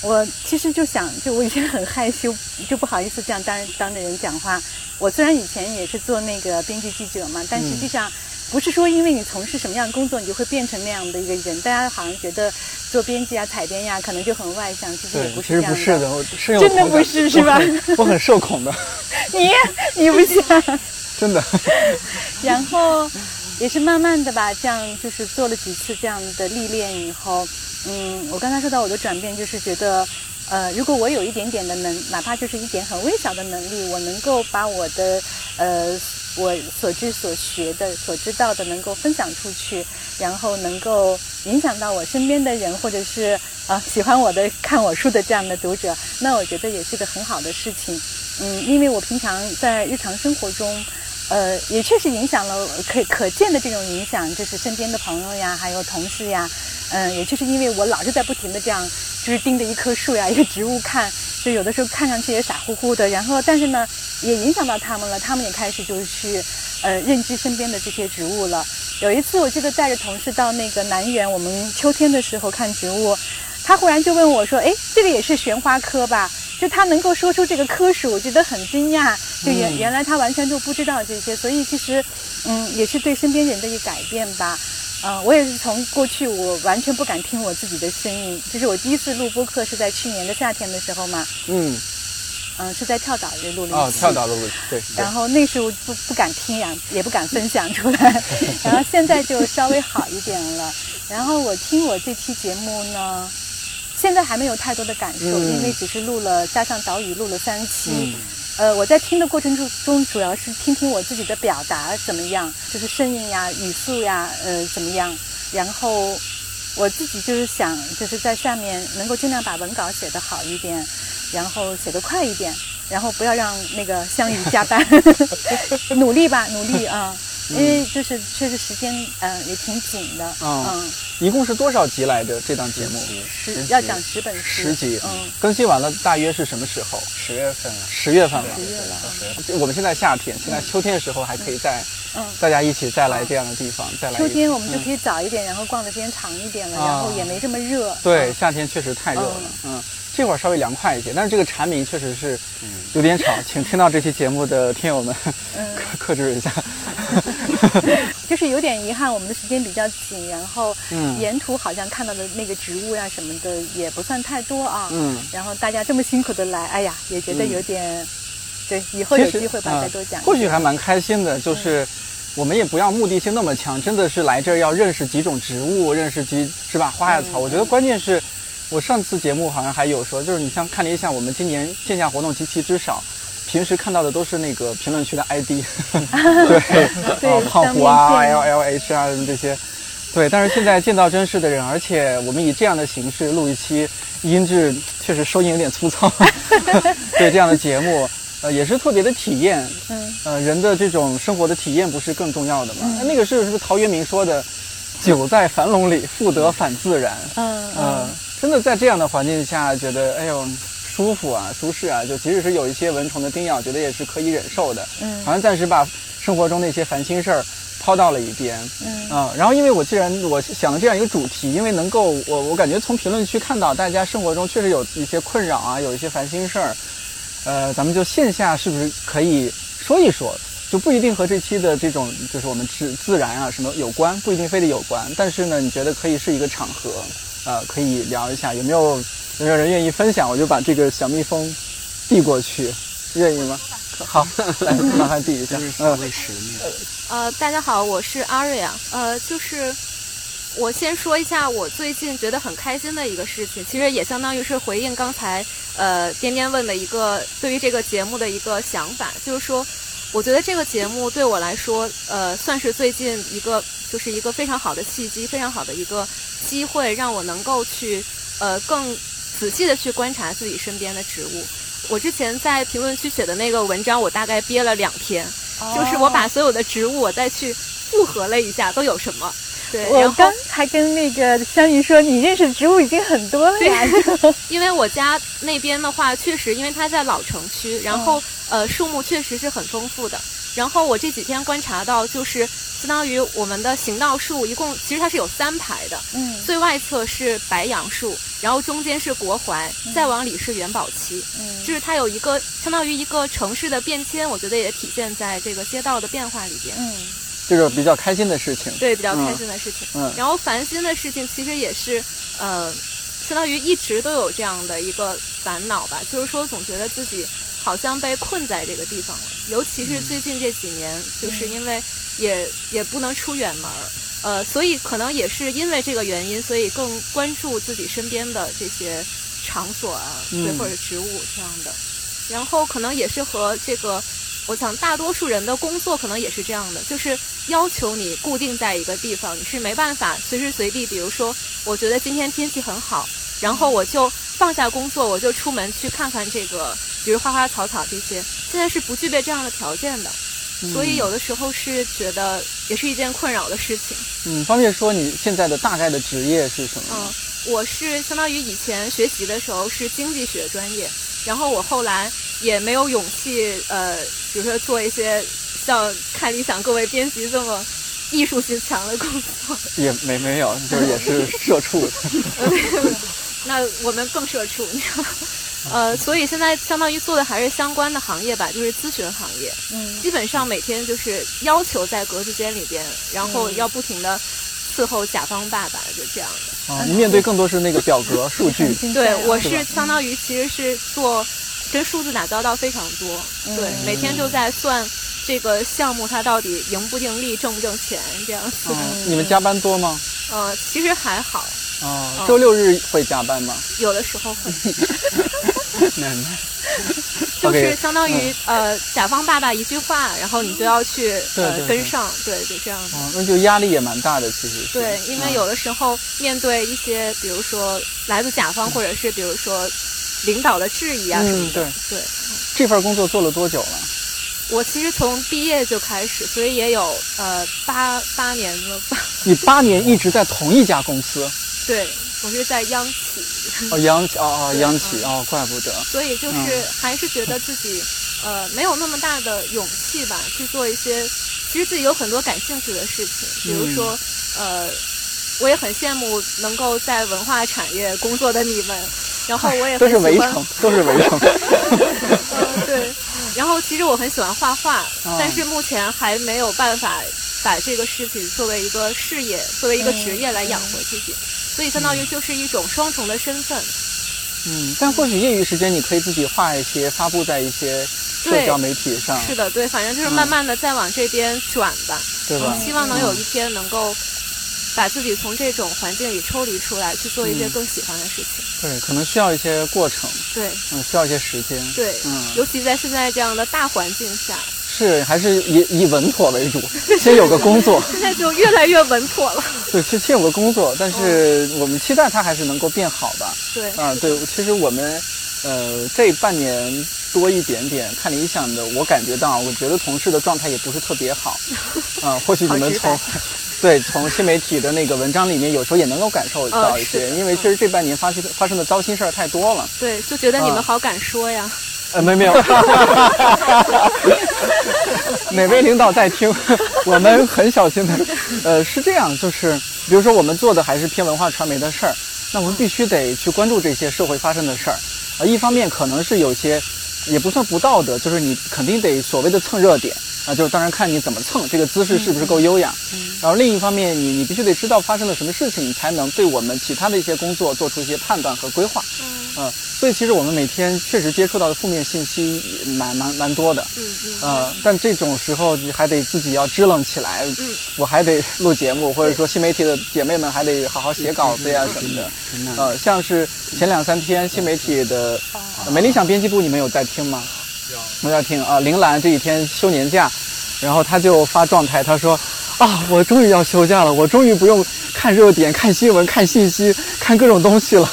我其实就想，就我以前很害羞，就不好意思这样当当着人讲话。我虽然以前也是做那个编辑记者嘛，但实际上。不是说因为你从事什么样的工作，你就会变成那样的一个人。大家好像觉得做编辑啊、采编呀，可能就很外向，其实也不是这样的。其实不是的，我是真的不是是吧？我很社恐的。你你不像。真的。然后也是慢慢的吧，这样就是做了几次这样的历练以后，嗯，我刚才说到我的转变，就是觉得，呃，如果我有一点点的能，哪怕就是一点很微小的能力，我能够把我的呃。我所知所学的、所知道的，能够分享出去，然后能够影响到我身边的人，或者是啊喜欢我的、看我书的这样的读者，那我觉得也是个很好的事情。嗯，因为我平常在日常生活中，呃，也确实影响了可可见的这种影响，就是身边的朋友呀，还有同事呀，嗯，也就是因为我老是在不停的这样，就是盯着一棵树呀、一个植物看。就有的时候看上去也傻乎乎的，然后但是呢，也影响到他们了，他们也开始就是去，呃，认知身边的这些植物了。有一次我记得带着同事到那个南园，我们秋天的时候看植物，他忽然就问我说：“哎，这个也是玄花科吧？”就他能够说出这个科属，我觉得很惊讶。就原原来他完全就不知道这些，所以其实，嗯，也是对身边人的一个改变吧。嗯，我也是从过去我完全不敢听我自己的声音，就是我第一次录播客是在去年的夏天的时候嘛。嗯。嗯，是在跳岛的录了哦，跳岛录了对。然后那时候不不敢听呀，也不敢分享出来。然后现在就稍微好一点了。然后我听我这期节目呢，现在还没有太多的感受，因为只是录了加上岛屿录了三期。呃，我在听的过程中中，主要是听听我自己的表达怎么样，就是声音呀、语速呀，呃，怎么样。然后我自己就是想，就是在下面能够尽量把文稿写得好一点。然后写得快一点，然后不要让那个香雨加班，努力吧，努力 啊！因为就是确实时间嗯也挺紧的。嗯，一共是多少集来着？这档节目十要讲十本书，十集。嗯，更新完了大约是什么时候？十月份了。十月份了。十月了。我们现在夏天，现在秋天的时候还可以再，嗯，大家一起再来这样的地方，再来。秋天我们就可以早一点，然后逛的时间长一点了，然后也没这么热。对，夏天确实太热了。嗯。这会儿稍微凉快一些，但是这个蝉鸣确实是有点吵，请听到这期节目的听友们克 克制一下。就是有点遗憾，我们的时间比较紧，然后沿途好像看到的那个植物呀什么的也不算太多啊。嗯。然后大家这么辛苦的来，哎呀，也觉得有点，对，以后有机会吧再多讲。或许还蛮开心的，就是我们也不要目的性那么强，真的是来这儿要认识几种植物，认识几是吧花呀草。我觉得关键是。我上次节目好像还有说，就是你像看了一下，我们今年线下活动极其之少，平时看到的都是那个评论区的 ID，对，胖虎啊，L L H 啊什么这些，对。但是现在见到真实的人，而且我们以这样的形式录一期，音质确实收音有点粗糙，对这样的节目，呃，也是特别的体验。嗯，呃，人的这种生活的体验不是更重要的吗？那个是是不是陶渊明说的，久在樊笼里，复得返自然。嗯嗯。真的在这样的环境下，觉得哎呦舒服啊，舒适啊，就即使是有一些蚊虫的叮咬，觉得也是可以忍受的。嗯，好像暂时把生活中那些烦心事儿抛到了一边。嗯啊，然后因为我既然我想了这样一个主题，因为能够我我感觉从评论区看到大家生活中确实有一些困扰啊，有一些烦心事儿，呃，咱们就线下是不是可以说一说？就不一定和这期的这种就是我们自自然啊什么有关，不一定非得有关，但是呢，你觉得可以是一个场合。呃，可以聊一下，有没有有没有人愿意分享？我就把这个小蜜蜂递过去，愿意吗？好，来麻烦递一下。嗯，呃，大家好，我是阿瑞啊。呃，就是我先说一下我最近觉得很开心的一个事情，其实也相当于是回应刚才呃颠颠问的一个对于这个节目的一个想法，就是说，我觉得这个节目对我来说，呃，算是最近一个就是一个非常好的契机，非常好的一个。机会让我能够去，呃，更仔细的去观察自己身边的植物。我之前在评论区写的那个文章，我大概憋了两天，就是我把所有的植物我再去复核了一下，都有什么。对，我刚还跟那个香云说，你认识植物已经很多了呀。因为我家那边的话，确实因为它在老城区，然后呃树木确实是很丰富的。然后我这几天观察到，就是。相当于我们的行道树一共其实它是有三排的，嗯，最外侧是白杨树，然后中间是国槐，再往里是元宝漆，嗯，就是它有一个相当于一个城市的变迁，我觉得也体现在这个街道的变化里边，嗯，这个比较开心的事情，对，比较开心的事情，嗯，然后烦心的事情其实也是，呃，相当于一直都有这样的一个烦恼吧，就是说总觉得自己好像被困在这个地方了，尤其是最近这几年，就是因为。也也不能出远门儿，呃，所以可能也是因为这个原因，所以更关注自己身边的这些场所啊，对，或者植物这样的。然后可能也是和这个，我想大多数人的工作可能也是这样的，就是要求你固定在一个地方，你是没办法随时随地。比如说，我觉得今天天气很好，然后我就放下工作，我就出门去看看这个，比如花花草草这些。现在是不具备这样的条件的。所以有的时候是觉得也是一件困扰的事情。嗯，方便说你现在的大概的职业是什么？嗯，我是相当于以前学习的时候是经济学专业，然后我后来也没有勇气，呃，比如说做一些像看理想各位编辑这么艺术性强的工作。也没没有，就是也是社畜。那我们更社畜，呃，所以现在相当于做的还是相关的行业吧，就是咨询行业。嗯，基本上每天就是要求在格子间里边，然后要不停的伺候甲方爸爸，就这样的。啊，你面对更多是那个表格数据。对，我是相当于其实是做跟数字打交道非常多。对，每天就在算这个项目它到底盈不盈利、挣不挣钱这样子。你们加班多吗？呃，其实还好。哦，周六日会加班吗？有的时候会。就是相当于呃，甲方爸爸一句话，然后你就要去呃跟上，对，就这样子。哦，那就压力也蛮大的，其实。对，因为有的时候面对一些，比如说来自甲方或者是比如说领导的质疑啊什么的。对对。这份工作做了多久了？我其实从毕业就开始，所以也有呃八八年了吧。你八年一直在同一家公司？对，我是在央企。哦，央企，哦哦，央企，哦，怪不得。所以就是还是觉得自己，呃，没有那么大的勇气吧，去做一些其实自己有很多感兴趣的事情，比如说，呃，我也很羡慕能够在文化产业工作的你们，然后我也都是围城，都是围城。嗯，对。然后其实我很喜欢画画，但是目前还没有办法把这个事情作为一个事业，作为一个职业来养活自己。所以相当于就是一种双重的身份，嗯，但或许业余时间你可以自己画一些，发布在一些社交媒体上。是的，对，反正就是慢慢的再往这边转吧，对吧？希望能有一天能够把自己从这种环境里抽离出来，去做一些更喜欢的事情。对，可能需要一些过程。对，嗯，需要一些时间。对，嗯，尤其在现在这样的大环境下。是，还是以以稳妥为主，先有个工作。现在就越来越稳妥了。对，先先有个工作，但是我们期待它还是能够变好的。对，啊，对，其实我们，呃，这半年多一点点看理想的，我感觉到，我觉得同事的状态也不是特别好。啊，或许你们从，对，从新媒体的那个文章里面，有时候也能够感受到一些，因为确实这半年发生发生的糟心事儿太多了。对，就觉得你们好敢说呀。呃，没没有，哪位领导在听？我们很小心的。呃，是这样，就是比如说我们做的还是偏文化传媒的事儿，那我们必须得去关注这些社会发生的事儿。啊，一方面可能是有些也不算不道德，就是你肯定得所谓的蹭热点啊，就是当然看你怎么蹭，这个姿势是不是够优雅。然后另一方面，你你必须得知道发生了什么事情，你才能对我们其他的一些工作做出一些判断和规划。嗯，所以其实我们每天确实接触到的负面信息蛮蛮蛮多的。嗯嗯。呃，但这种时候你还得自己要支棱起来。嗯。我还得录节目，或者说新媒体的姐妹们还得好好写稿子呀什么的。呃，像是前两三天新媒体的美理想编辑部，你们有在听吗？有。有在听啊！铃兰这几天休年假，然后他就发状态，他说：“啊，我终于要休假了，我终于不用看热点、看新闻、看信息、看各种东西了。”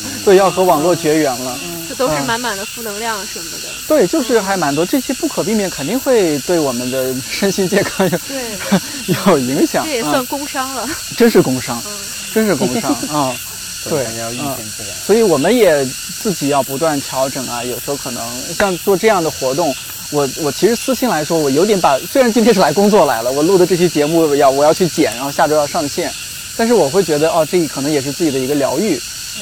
对，要和网络绝缘了，这都是满满的负能量什么的。对，就是还蛮多，这些不可避免，肯定会对我们的身心健康有 有影响。这也算工伤了，真是工伤，真是工伤 啊！对。所以我们也自己要不断调整啊。有时候可能像做这样的活动，我我其实私心来说，我有点把，虽然今天是来工作来了，我录的这期节目要我要去剪，然后下周要上线，但是我会觉得哦，这可能也是自己的一个疗愈。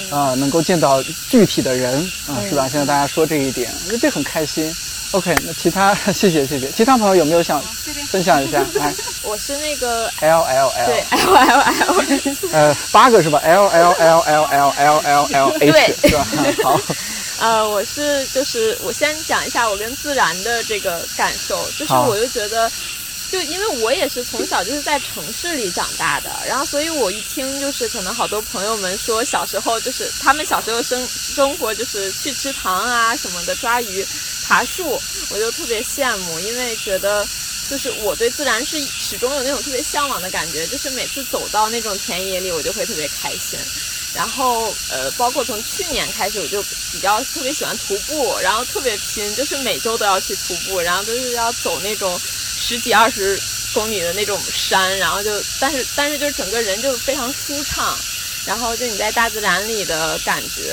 啊，能够见到具体的人啊，是吧？现在大家说这一点，我觉得这很开心。OK，那其他 谢谢谢谢，其他朋友有没有想分享一下？来，我是那个 L L L，对 L L L，呃，八个是吧？L L L L L L L L H 是吧？好，呃，我是就是我先讲一下我跟自然的这个感受，就是我就觉得。就因为我也是从小就是在城市里长大的，然后所以我一听就是可能好多朋友们说小时候就是他们小时候生生活就是去池塘啊什么的抓鱼、爬树，我就特别羡慕，因为觉得就是我对自然是始终有那种特别向往的感觉，就是每次走到那种田野里，我就会特别开心。然后呃，包括从去年开始，我就比较特别喜欢徒步，然后特别拼，就是每周都要去徒步，然后都是要走那种。十几二十公里的那种山，然后就，但是但是就是整个人就非常舒畅，然后就你在大自然里的感觉，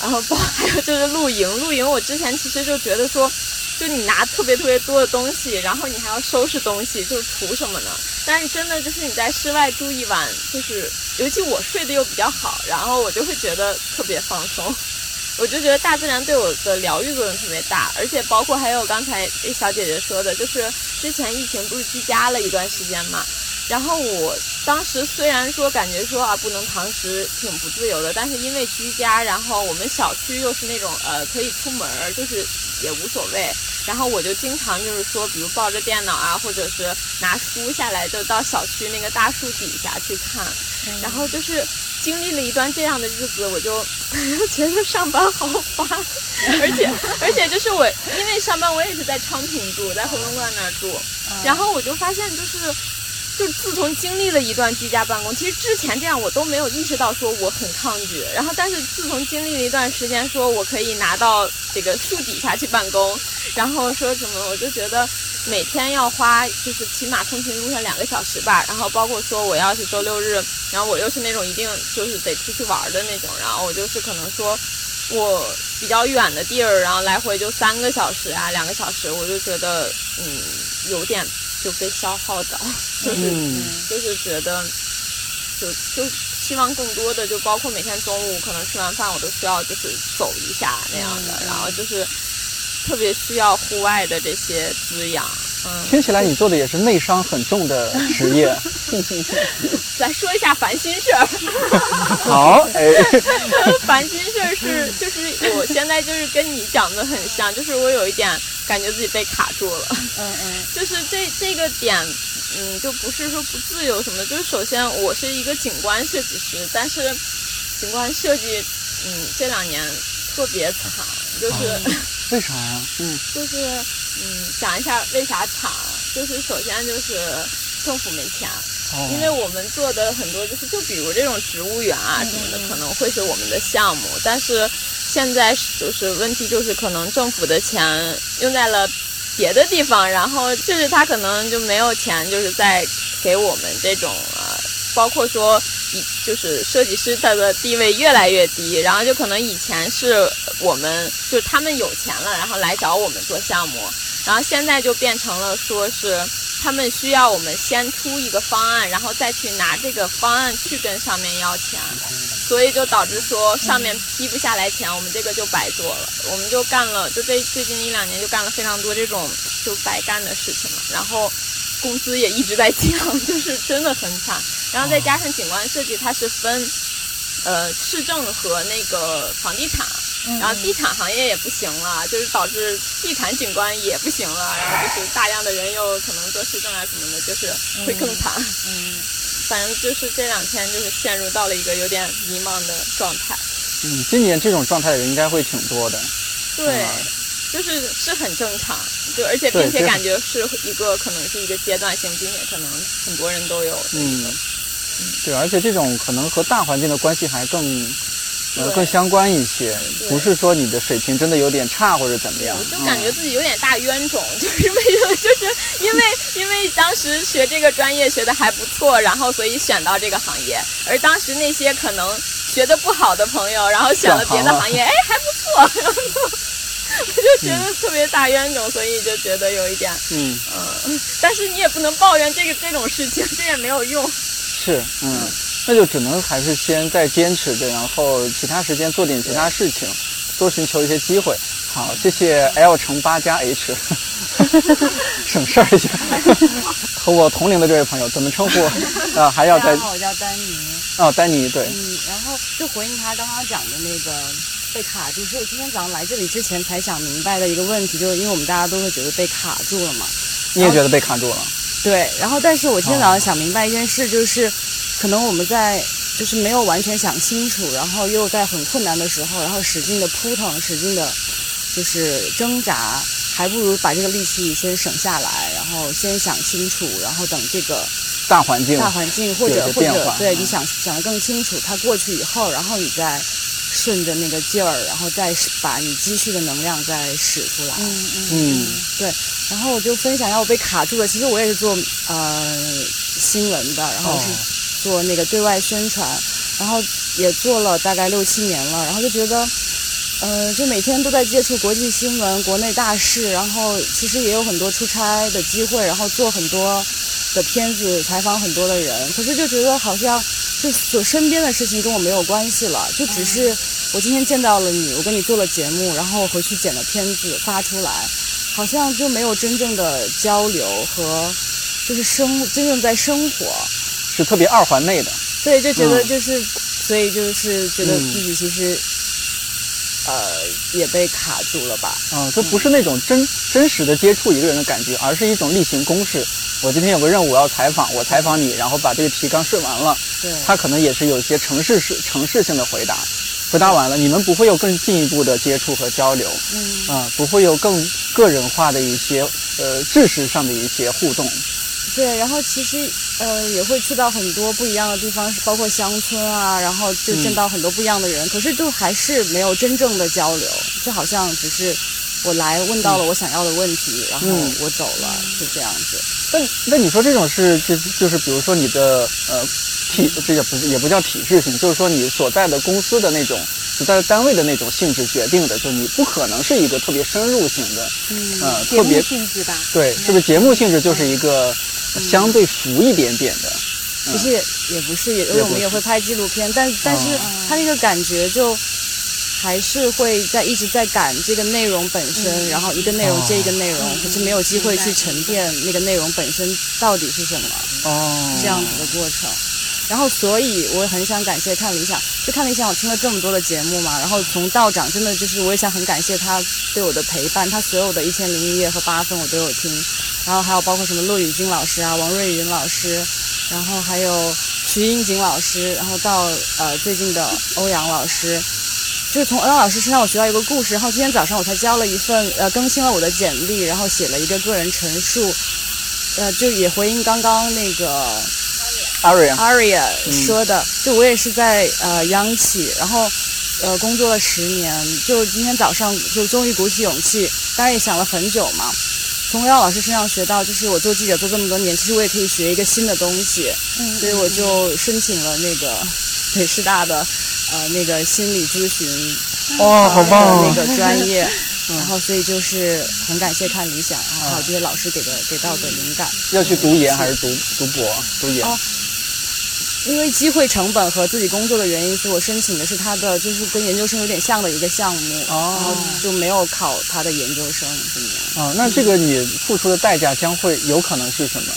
然后包还有 就是露营，露营我之前其实就觉得说，就你拿特别特别多的东西，然后你还要收拾东西，就是图什么呢？但是真的就是你在室外住一晚，就是尤其我睡得又比较好，然后我就会觉得特别放松。我就觉得大自然对我的疗愈作用特别大，而且包括还有刚才小姐姐说的，就是之前疫情不是居家了一段时间嘛，然后我当时虽然说感觉说啊不能堂食挺不自由的，但是因为居家，然后我们小区又是那种呃可以出门，就是也无所谓，然后我就经常就是说，比如抱着电脑啊，或者是拿书下来，就到小区那个大树底下去看，然后就是。经历了一段这样的日子，我就 觉得上班好烦，而且而且就是我因为上班，我也是在昌平住，在回龙观那儿住，然后我就发现就是，就自从经历了一段居家办公，其实之前这样我都没有意识到说我很抗拒，然后但是自从经历了一段时间，说我可以拿到这个树底下去办公，然后说什么，我就觉得。每天要花就是起码通勤路上两个小时吧，然后包括说我要是周六日，然后我又是那种一定就是得出去玩的那种，然后我就是可能说我比较远的地儿，然后来回就三个小时啊，两个小时，我就觉得嗯有点就被消耗掉，就是就是觉得就就希望更多的就包括每天中午可能吃完饭我都需要就是走一下那样的，然后就是。特别需要户外的这些滋养，嗯，听起来你做的也是内伤很重的职业。来说一下烦心事儿。好，哎，烦心事儿是就是我现在就是跟你讲的很像，就是我有一点感觉自己被卡住了。嗯嗯，就是这这个点，嗯，就不是说不自由什么，就是首先我是一个景观设计师，但是景观设计，嗯，这两年特别惨，就是。为啥呀？嗯，就是嗯，讲一下为啥惨。就是首先就是政府没钱，因为我们做的很多就是就比如这种植物园啊什么的，可能会是我们的项目。但是现在就是问题就是可能政府的钱用在了别的地方，然后就是他可能就没有钱，就是在给我们这种呃，包括说。就是设计师他的地位越来越低，然后就可能以前是我们就是他们有钱了，然后来找我们做项目，然后现在就变成了说是他们需要我们先出一个方案，然后再去拿这个方案去跟上面要钱，所以就导致说上面批不下来钱，我们这个就白做了，我们就干了，就这最近一两年就干了非常多这种就白干的事情嘛，然后。工资也一直在降，就是真的很惨。然后再加上景观设计，它是分，呃，市政和那个房地产，然后地产行业也不行了，就是导致地产景观也不行了。然后就是大量的人又可能做市政啊什么的，就是会更惨。嗯，反正就是这两天就是陷入到了一个有点迷茫的状态。嗯，今年这种状态的人应该会挺多的。对。就是是很正常，就而且并且感觉是一个可能是一个阶段性，并且可能很多人都有。嗯，对，而且这种可能和大环境的关系还更呃更相关一些，不是说你的水平真的有点差或者怎么样。就感觉自己有点大冤种，就是为什么？就是因为因为当时学这个专业学的还不错，然后所以选到这个行业，而当时那些可能学的不好的朋友，然后选了别的行业，哎，还不错。我就觉得特别大冤种，所以就觉得有一点，嗯嗯，但是你也不能抱怨这个这种事情，这也没有用。是，嗯，那就只能还是先再坚持着，然后其他时间做点其他事情，多寻求一些机会。好，谢谢 L 乘八加 H，省事儿一下。和我同龄的这位朋友怎么称呼？啊，还要再。我叫丹尼。哦，丹尼，对。嗯，然后就回应他刚刚讲的那个。被卡住，是我今天早上来这里之前才想明白的一个问题，就是因为我们大家都会觉得被卡住了嘛。你也觉得被卡住了？对，然后但是我今天早上想明白一件事，就是可能我们在就是没有完全想清楚，然后又在很困难的时候，然后使劲的扑腾，使劲的，就是挣扎，还不如把这个力气先省下来，然后先想清楚，然后等这个大环境、大环境或者或者对你想想的更清楚，它过去以后，然后你再。顺着那个劲儿，然后再把你积蓄的能量再使出来。嗯嗯，对。然后我就分享一下我被卡住了。其实我也是做呃新闻的，然后是做那个对外宣传，然后也做了大概六七年了。然后就觉得，呃，就每天都在接触国际新闻、国内大事，然后其实也有很多出差的机会，然后做很多的片子，采访很多的人。可是就觉得好像就所身边的事情跟我没有关系了，就只是我今天见到了你，我跟你做了节目，然后回去剪了片子发出来，好像就没有真正的交流和就是生真正在生活，是特别二环内的。对，就觉得就是，所以就是觉得自己其实。呃，也被卡住了吧？啊，这不是那种真真实的接触一个人的感觉，而是一种例行公事。我今天有个任务要采访，我采访你，然后把这个提纲顺完了。对，他可能也是有一些城市式、城市性的回答，回答完了，你们不会有更进一步的接触和交流。嗯，啊，不会有更个人化的一些呃知识上的一些互动。对，然后其实呃也会去到很多不一样的地方，包括乡村啊，然后就见到很多不一样的人，可是就还是没有真正的交流，就好像只是我来问到了我想要的问题，然后我走了，就这样子。那那你说这种是就就是比如说你的呃体这也不也不叫体制性，就是说你所在的公司的那种所在的单位的那种性质决定的，就你不可能是一个特别深入型的，嗯，特别性质吧？对，是不是节目性质就是一个？相对浮一点点的，其实也也不是，因为我们也会拍纪录片，但但是他那个感觉就还是会在一直在赶这个内容本身，然后一个内容接一个内容，可是没有机会去沉淀那个内容本身到底是什么，哦，这样子的过程。然后所以我也很想感谢看理想，就看理想，我听了这么多的节目嘛，然后从道长真的就是我也想很感谢他对我的陪伴，他所有的一千零一夜和八分我都有听。然后还有包括什么骆雨金老师啊、王瑞云老师，然后还有徐英锦老师，然后到呃最近的欧阳老师，就是从欧阳老师身上我学到一个故事。然后今天早上我才交了一份呃更新了我的简历，然后写了一个个人陈述，呃就也回应刚刚那个 Aria Aria 说的，就我也是在呃央企，然后呃工作了十年，就今天早上就终于鼓起勇气，当然也想了很久嘛。从姚老师身上学到，就是我做记者做这么多年，其实我也可以学一个新的东西，所以我就申请了那个北师大的呃那个心理咨询哇，好棒那个专业，然后所以就是很感谢看理想，然后还有这些老师给的给到的灵感。要去读研还是读读博？读研。因为机会成本和自己工作的原因，所以我申请的是他的，就是跟研究生有点像的一个项目，然后就没有考他的研究生，怎么样？啊，那这个你付出的代价将会有可能是什么？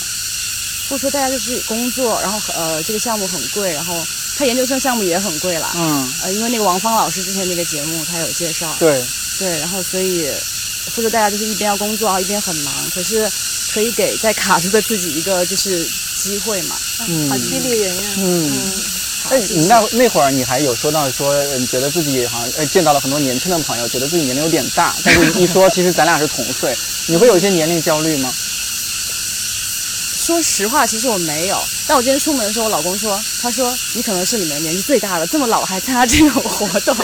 付出代价就是工作，然后呃，这个项目很贵，然后他研究生项目也很贵了。嗯。呃，因为那个王芳老师之前那个节目他有介绍。对。对，然后所以付出代价就是一边要工作，然后一边很忙，可是可以给在卡住的自己一个就是。机会嘛，嗯，好激励人呀。嗯，哎，你那那会儿你还有说到说，你觉得自己好像哎见到了很多年轻的朋友，觉得自己年龄有点大。但是一说其实咱俩是同岁，你会有一些年龄焦虑吗？说实话，其实我没有。但我今天出门的时候，我老公说，他说你可能是里面年纪最大的，这么老还参加这种活动。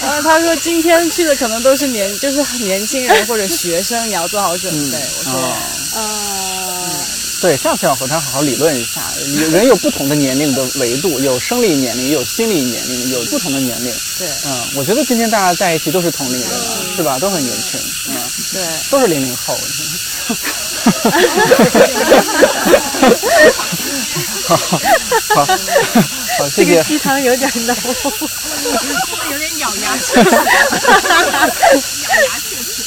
呃，他说今天去的可能都是年，就是年轻人或者学生，你要做好准备。我说，呃，对，下次要和他好好理论一下。人有不同的年龄的维度，有生理年龄，有心理年龄，有不同的年龄。对，嗯，我觉得今天大家在一起都是同龄人，是吧？都很年轻，嗯，对，都是零零后。好，好，好，谢谢。这个鸡汤有点浓，有点咬牙切齿，咬牙切齿。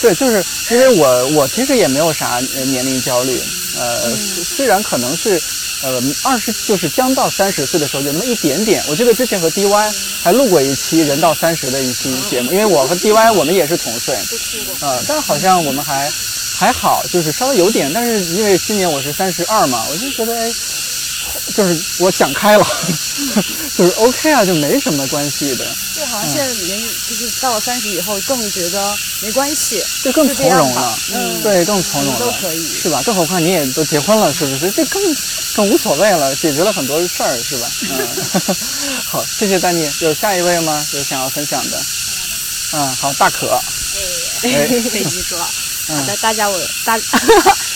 对，就是因为我，我其实也没有啥年龄焦虑。呃，虽然可能是，呃，二十就是将到三十岁的时候有那么一点点。我记得之前和 DY 还录过一期人到三十的一期节目，因为我和 DY 我们也是同岁，呃，但好像我们还。还好，就是稍微有点，但是因为今年我是三十二嘛，我就觉得哎，就是我想开了，就是 OK 啊，就没什么关系的。对，好像现在年就是到了三十以后，更觉得没关系，就更从容了。嗯，对，更从容了，都可以，是吧？更何况你也都结婚了，是不是？这更更无所谓了，解决了很多事儿，是吧？嗯，好，谢谢丹尼。有下一位吗？有想要分享的？嗯，好，大可。哎，可以说。好的，大家我大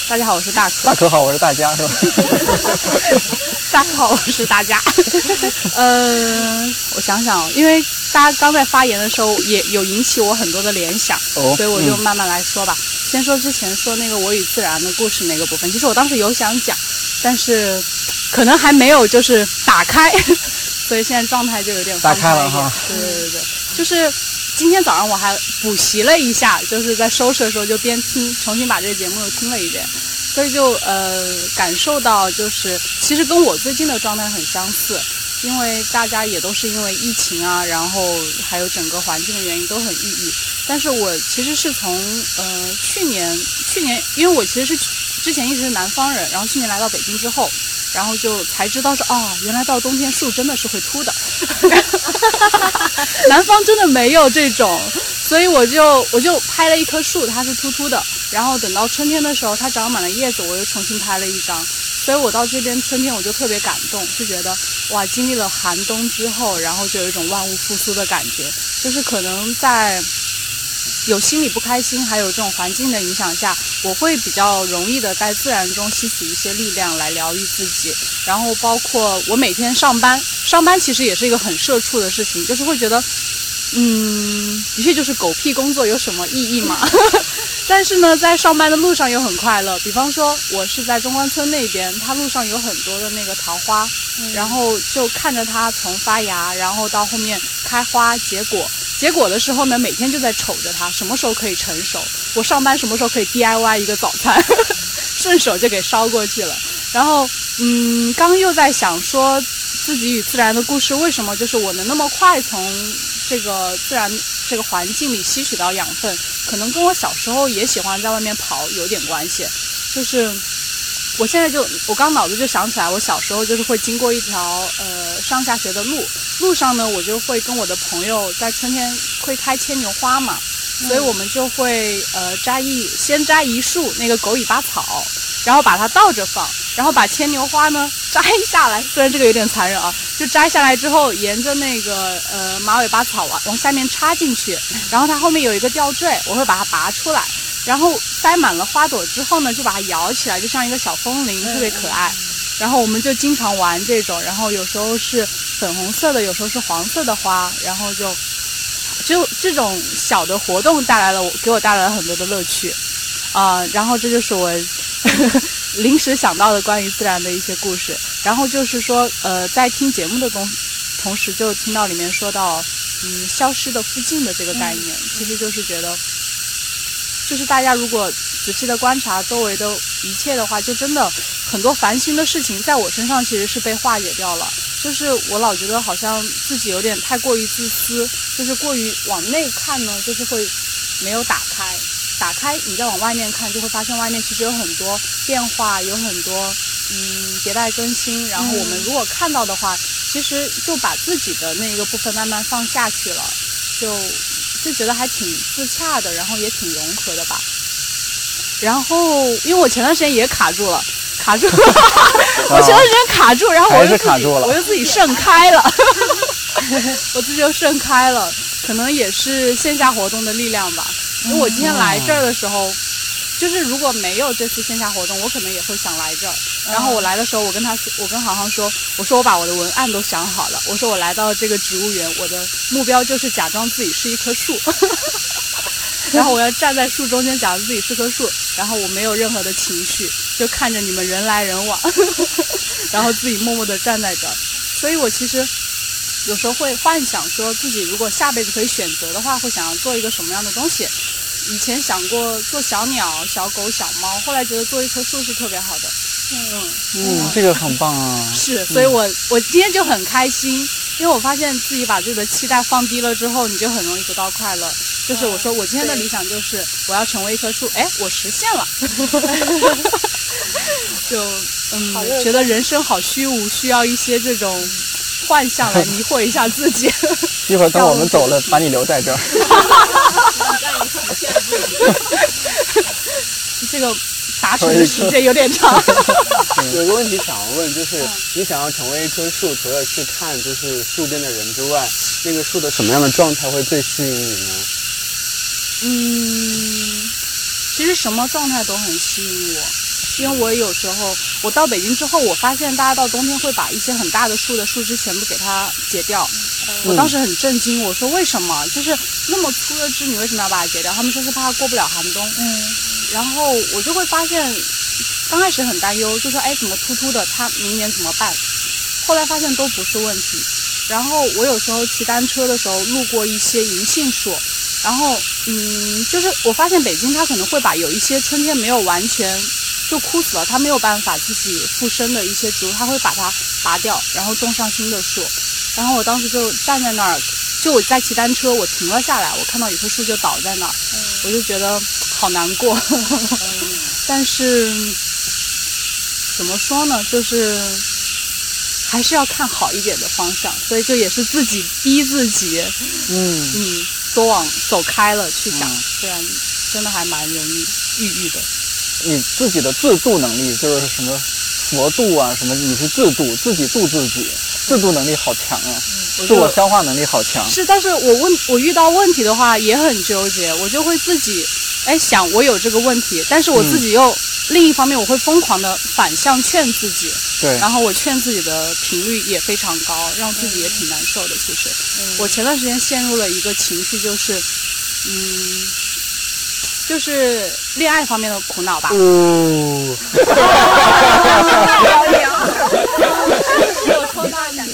大家好，我是大可。大可好，我是大家，是吧？大可好，我是大家。呃，我想想，因为大家刚在发言的时候，也有引起我很多的联想，哦所以我就慢慢来说吧。先说之前说那个我与自然的故事那个部分，其实我当时有想讲，但是可能还没有就是打开，所以现在状态就有点打开了哈对对对对，就是今天早上我还补习了一下，就是在收拾的时候就边听，重新把这个节目又听了一遍，所以就呃感受到就是其实跟我最近的状态很相似。因为大家也都是因为疫情啊，然后还有整个环境的原因都很抑郁。但是我其实是从呃去年去年，因为我其实是之前一直是南方人，然后去年来到北京之后，然后就才知道说哦，原来到冬天树真的是会秃的，南方真的没有这种，所以我就我就拍了一棵树，它是秃秃的，然后等到春天的时候，它长满了叶子，我又重新拍了一张。所以我到这边春天我就特别感动，就觉得哇，经历了寒冬之后，然后就有一种万物复苏的感觉，就是可能在有心里不开心，还有这种环境的影响下，我会比较容易的在自然中吸取一些力量来疗愈自己。然后包括我每天上班，上班其实也是一个很社畜的事情，就是会觉得，嗯，的确就是狗屁工作有什么意义嘛？但是呢，在上班的路上又很快乐。比方说，我是在中关村那边，它路上有很多的那个桃花，然后就看着它从发芽，然后到后面开花结果。结果的时候呢，每天就在瞅着它什么时候可以成熟，我上班什么时候可以 DIY 一个早餐，顺手就给烧过去了。然后，嗯，刚又在想说自己与自然的故事，为什么就是我能那么快从这个自然这个环境里吸取到养分？可能跟我小时候也喜欢在外面跑有点关系，就是我现在就我刚脑子就想起来，我小时候就是会经过一条呃上下学的路，路上呢我就会跟我的朋友在春天会开牵牛花嘛，所以我们就会呃摘一先摘一束那个狗尾巴草，然后把它倒着放，然后把牵牛花呢摘下来，虽然这个有点残忍啊，就摘下来之后沿着那个呃马尾巴草啊往下面插进去，然后它后面有一个吊坠，我会把它拔出来。然后塞满了花朵之后呢，就把它摇起来，就像一个小风铃，特别可爱。然后我们就经常玩这种，然后有时候是粉红色的，有时候是黄色的花，然后就就这种小的活动带来了我给我带来了很多的乐趣啊、然后这就是我 临时想到的关于自然的一些故事。然后就是说，呃，在听节目的同同时，就听到里面说到，嗯，消失的附近的这个概念，其实就是觉得。就是大家如果仔细的观察周围的一切的话，就真的很多烦心的事情在我身上其实是被化解掉了。就是我老觉得好像自己有点太过于自私，就是过于往内看呢，就是会没有打开。打开你再往外面看，就会发现外面其实有很多变化，有很多嗯迭代更新。然后我们如果看到的话，其实就把自己的那个部分慢慢放下去了，就。就觉得还挺自洽的，然后也挺融合的吧。然后，因为我前段时间也卡住了，卡住了，我前段时间卡住，然后我就自己，我就自己盛开了，我自己就盛开了，可能也是线下活动的力量吧。因为我今天来这儿的时候，就是如果没有这次线下活动，我可能也会想来这儿。然后我来的时候，我跟他说，我跟航航说，我说我把我的文案都想好了，我说我来到这个植物园，我的目标就是假装自己是一棵树，然后我要站在树中间，假装自己是棵树，然后我没有任何的情绪，就看着你们人来人往，然后自己默默地站在这儿。所以我其实有时候会幻想说自己如果下辈子可以选择的话，会想要做一个什么样的东西。以前想过做小鸟、小狗、小猫，后来觉得做一棵树是特别好的。嗯嗯，这个很棒啊！是，所以我、嗯、我今天就很开心，因为我发现自己把自己的期待放低了之后，你就很容易得到快乐。就是我说我今天的理想就是我要成为一棵树，哎，我实现了。就嗯，觉得人生好虚无，需要一些这种幻想来迷惑一下自己。一会儿等我们走了，把你留在这儿。这个。达成的时间有点长。有个问题想要问，就是你想要成为一棵树，除了去看就是树边的人之外，那个树的什么样的状态会最吸引你呢？嗯，其实什么状态都很吸引我。因为我有时候我到北京之后，我发现大家到冬天会把一些很大的树的树枝全部给它截掉。我当时很震惊，我说为什么？就是那么粗的枝，你为什么要把它截掉？他们说是怕它过不了寒冬。嗯，然后我就会发现，刚开始很担忧，就说哎怎么秃秃的，它明年怎么办？后来发现都不是问题。然后我有时候骑单车的时候路过一些银杏树，然后嗯，就是我发现北京它可能会把有一些春天没有完全就枯死了，它没有办法自己复生的一些植物，它会把它拔掉，然后种上新的树。然后我当时就站在那儿，就我在骑单车，我停了下来，我看到有棵树就倒在那儿，我就觉得好难过。但是怎么说呢，就是还是要看好一点的方向，所以就也是自己逼自己，嗯嗯，多往走开了去想，不然真的还蛮容易抑郁的。你自己的自度能力就是什么佛度啊，什么你是自度，自己度自己。自度能力好强啊，自我消化能力好强。是，但是我问我遇到问题的话也很纠结，我就会自己，哎想我有这个问题，但是我自己又另一方面我会疯狂的反向劝自己，对，然后我劝自己的频率也非常高，让自己也挺难受的。其实，我前段时间陷入了一个情绪，就是，嗯，就是恋爱方面的苦恼吧。哦。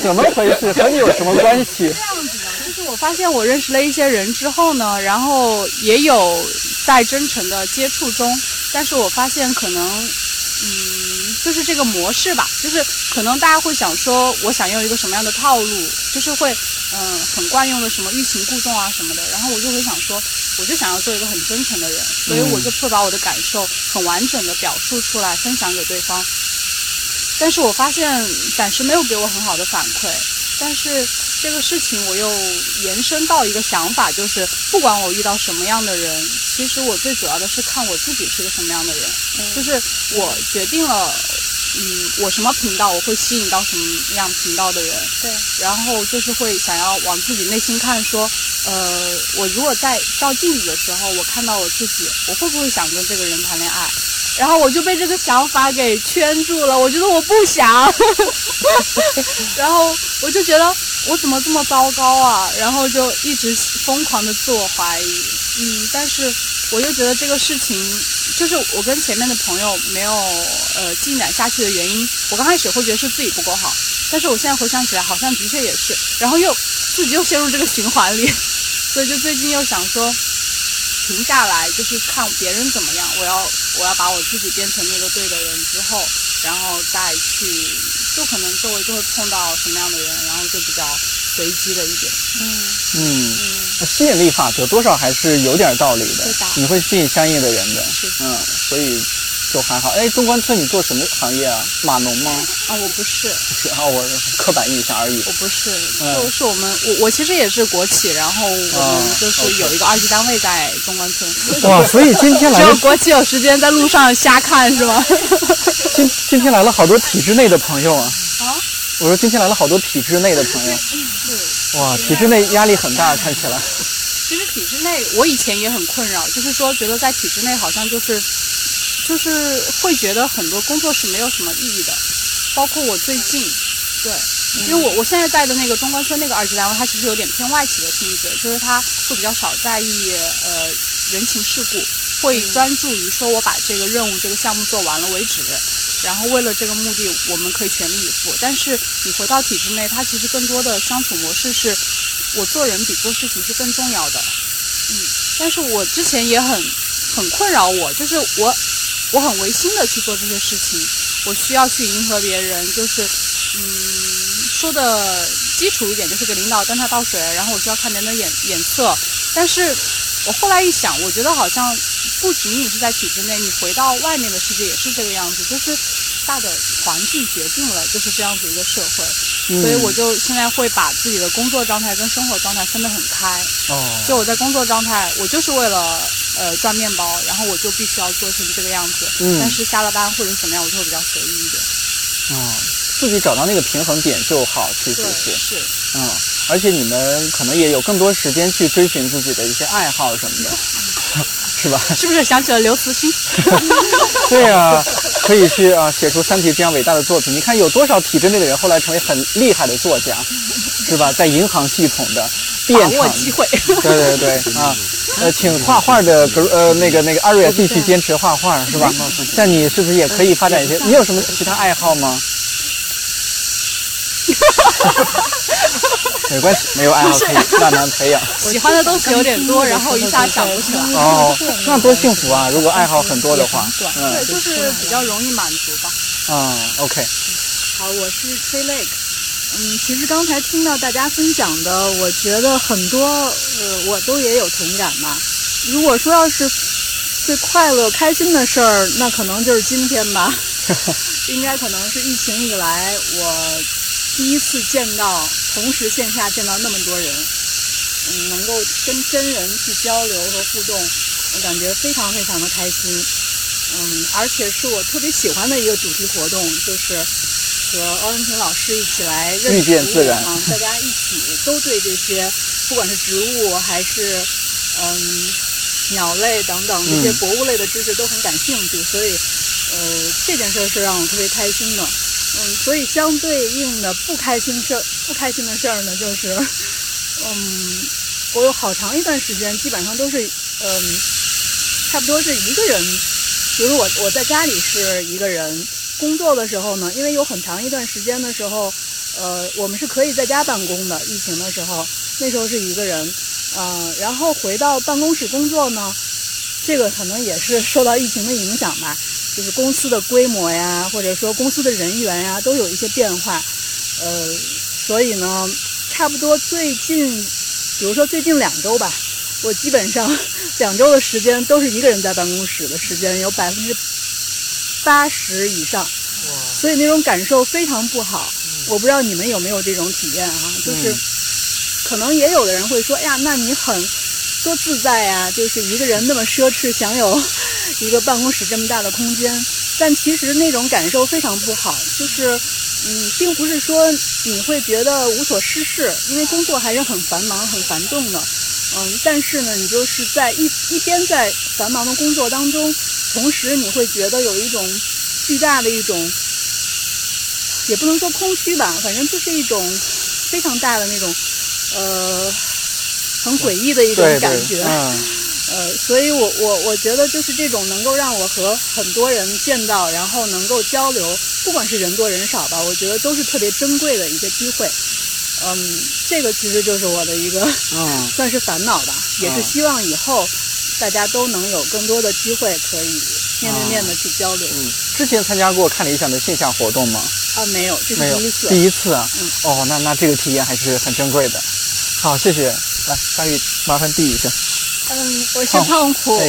怎么回事？和你有什么关系？这样子的，就是我发现我认识了一些人之后呢，然后也有在真诚的接触中，但是我发现可能，嗯，就是这个模式吧，就是可能大家会想说，我想用一个什么样的套路，就是会，嗯，很惯用的什么欲擒故纵啊什么的，然后我就会想说，我就想要做一个很真诚的人，所以我就会把我的感受很完整的表述出来，分享给对方。但是我发现暂时没有给我很好的反馈，但是这个事情我又延伸到一个想法，就是不管我遇到什么样的人，其实我最主要的是看我自己是个什么样的人，就是我决定了，嗯，我什么频道我会吸引到什么样频道的人，对，然后就是会想要往自己内心看，说，呃，我如果在照镜子的时候，我看到我自己，我会不会想跟这个人谈恋爱？然后我就被这个想法给圈住了，我觉得我不想，然后我就觉得我怎么这么糟糕啊？然后就一直疯狂的自我怀疑，嗯，但是我又觉得这个事情，就是我跟前面的朋友没有呃进展下去的原因，我刚开始会觉得是自己不够好，但是我现在回想起来，好像的确也是，然后又自己又陷入这个循环里，所以就最近又想说。停下来，就是看别人怎么样。我要，我要把我自己变成那个对的人之后，然后再去，就可能周围就会碰到什么样的人，然后就比较随机的一点。嗯嗯，吸引力法则多少还是有点道理的。你会吸引相应的人的。嗯，所以。就还好，哎，中关村你做什么行业啊？码农吗？啊，我不是，不 是啊，我刻板印象而已。我不是，就是我们，我我其实也是国企，然后我们就是有一个二级单位在中关村。哇，所以今天来只有 国企有时间在路上瞎看是吗？今今天来了好多体制内的朋友啊！啊，我说今天来了好多体制内的朋友。嗯是。哇，体制内压力很大，看起来。其实体制内，我以前也很困扰，就是说觉得在体制内好像就是。就是会觉得很多工作是没有什么意义的，包括我最近，对，因为我我现在在的那个中关村那个二级单位，它其实有点偏外企的性质，就是它会比较少在意呃人情世故，会专注于说我把这个任务这个项目做完了为止，然后为了这个目的我们可以全力以赴。但是你回到体制内，它其实更多的相处模式是，我做人比做事情是更重要的，嗯，但是我之前也很很困扰我，就是我。我很违心的去做这些事情，我需要去迎合别人，就是，嗯，说的基础一点，就是给领导端茶倒水，然后我需要看别人的眼眼色。但是我后来一想，我觉得好像不仅仅是在体制内，你回到外面的世界也是这个样子，就是大的环境决定了就是这样子一个社会。所以我就现在会把自己的工作状态跟生活状态分得很开。哦。就我在工作状态，我就是为了。呃，赚面包，然后我就必须要做成这个样子。嗯。但是下了班或者怎么样，我就会比较随意一点。哦，自己找到那个平衡点就好，其实是。是。嗯，而且你们可能也有更多时间去追寻自己的一些爱好什么的。是吧？是不是想起了刘慈欣？对啊，可以去啊写出《三体》这样伟大的作品。你看有多少体制内的人后来成为很厉害的作家，是吧？在银行系统的电把握，机会。对对对啊，呃，请画画的格呃那个那个阿瑞也继续坚持画画，是吧？像你是不是也可以发展一些？你有什么其他爱好吗？没关系，没有爱好可以慢慢培养。喜欢的东西有点多，然后一下想不起来。哦，那多幸福啊！如果爱好很多的话，对，嗯就是比较容易满足吧。嗯，OK，好，我是 Tree Lake。嗯，其实刚才听到大家分享的，我觉得很多呃，我都也有同感吧。如果说要是最快乐、开心的事儿，那可能就是今天吧。应该可能是疫情以来我第一次见到，同时线下见到那么多人，嗯，能够跟真人去交流和互动，我感觉非常非常的开心。嗯，而且是我特别喜欢的一个主题活动，就是和欧文平老师一起来认识遇见自然植物啊，大家一起都对这些，不管是植物还是嗯鸟类等等这些嗯博物类的知识都很感兴趣，所以呃这件事儿是让我特别开心的。嗯，所以相对应的不开心事儿，不开心的事儿呢，就是嗯，我有好长一段时间基本上都是嗯，差不多是一个人。比如我我在家里是一个人，工作的时候呢，因为有很长一段时间的时候，呃，我们是可以在家办公的。疫情的时候，那时候是一个人，呃，然后回到办公室工作呢，这个可能也是受到疫情的影响吧，就是公司的规模呀，或者说公司的人员呀，都有一些变化，呃，所以呢，差不多最近，比如说最近两周吧，我基本上两周的时间都是一个人在办公室的时间有百分之八十以上，所以那种感受非常不好。我不知道你们有没有这种体验啊？就是可能也有的人会说，哎呀，那你很多自在啊、就是一个人那么奢侈，享有 一个办公室这么大的空间。但其实那种感受非常不好，就是嗯，并不是说你会觉得无所事事，因为工作还是很繁忙、很繁重的。嗯，但是呢，你就是在一一边在繁忙的工作当中，同时你会觉得有一种巨大的一种，也不能说空虚吧，反正就是一种非常大的那种，呃，很诡异的一种感觉。对，嗯，呃，所以我我我觉得就是这种能够让我和很多人见到，然后能够交流，不管是人多人少吧，我觉得都是特别珍贵的一个机会。嗯，这个其实就是我的一个嗯，算是烦恼吧，也是嗯希望以后大家都能有更多的机会可以面对面的去交流。嗯，之前参加过看理想的线下活动吗？啊，没有，这是第一次。第一次啊。嗯哦，那那这个体验还是很珍贵的。好，谢谢。来，大玉，麻烦递一下。嗯，我是胖胖虎。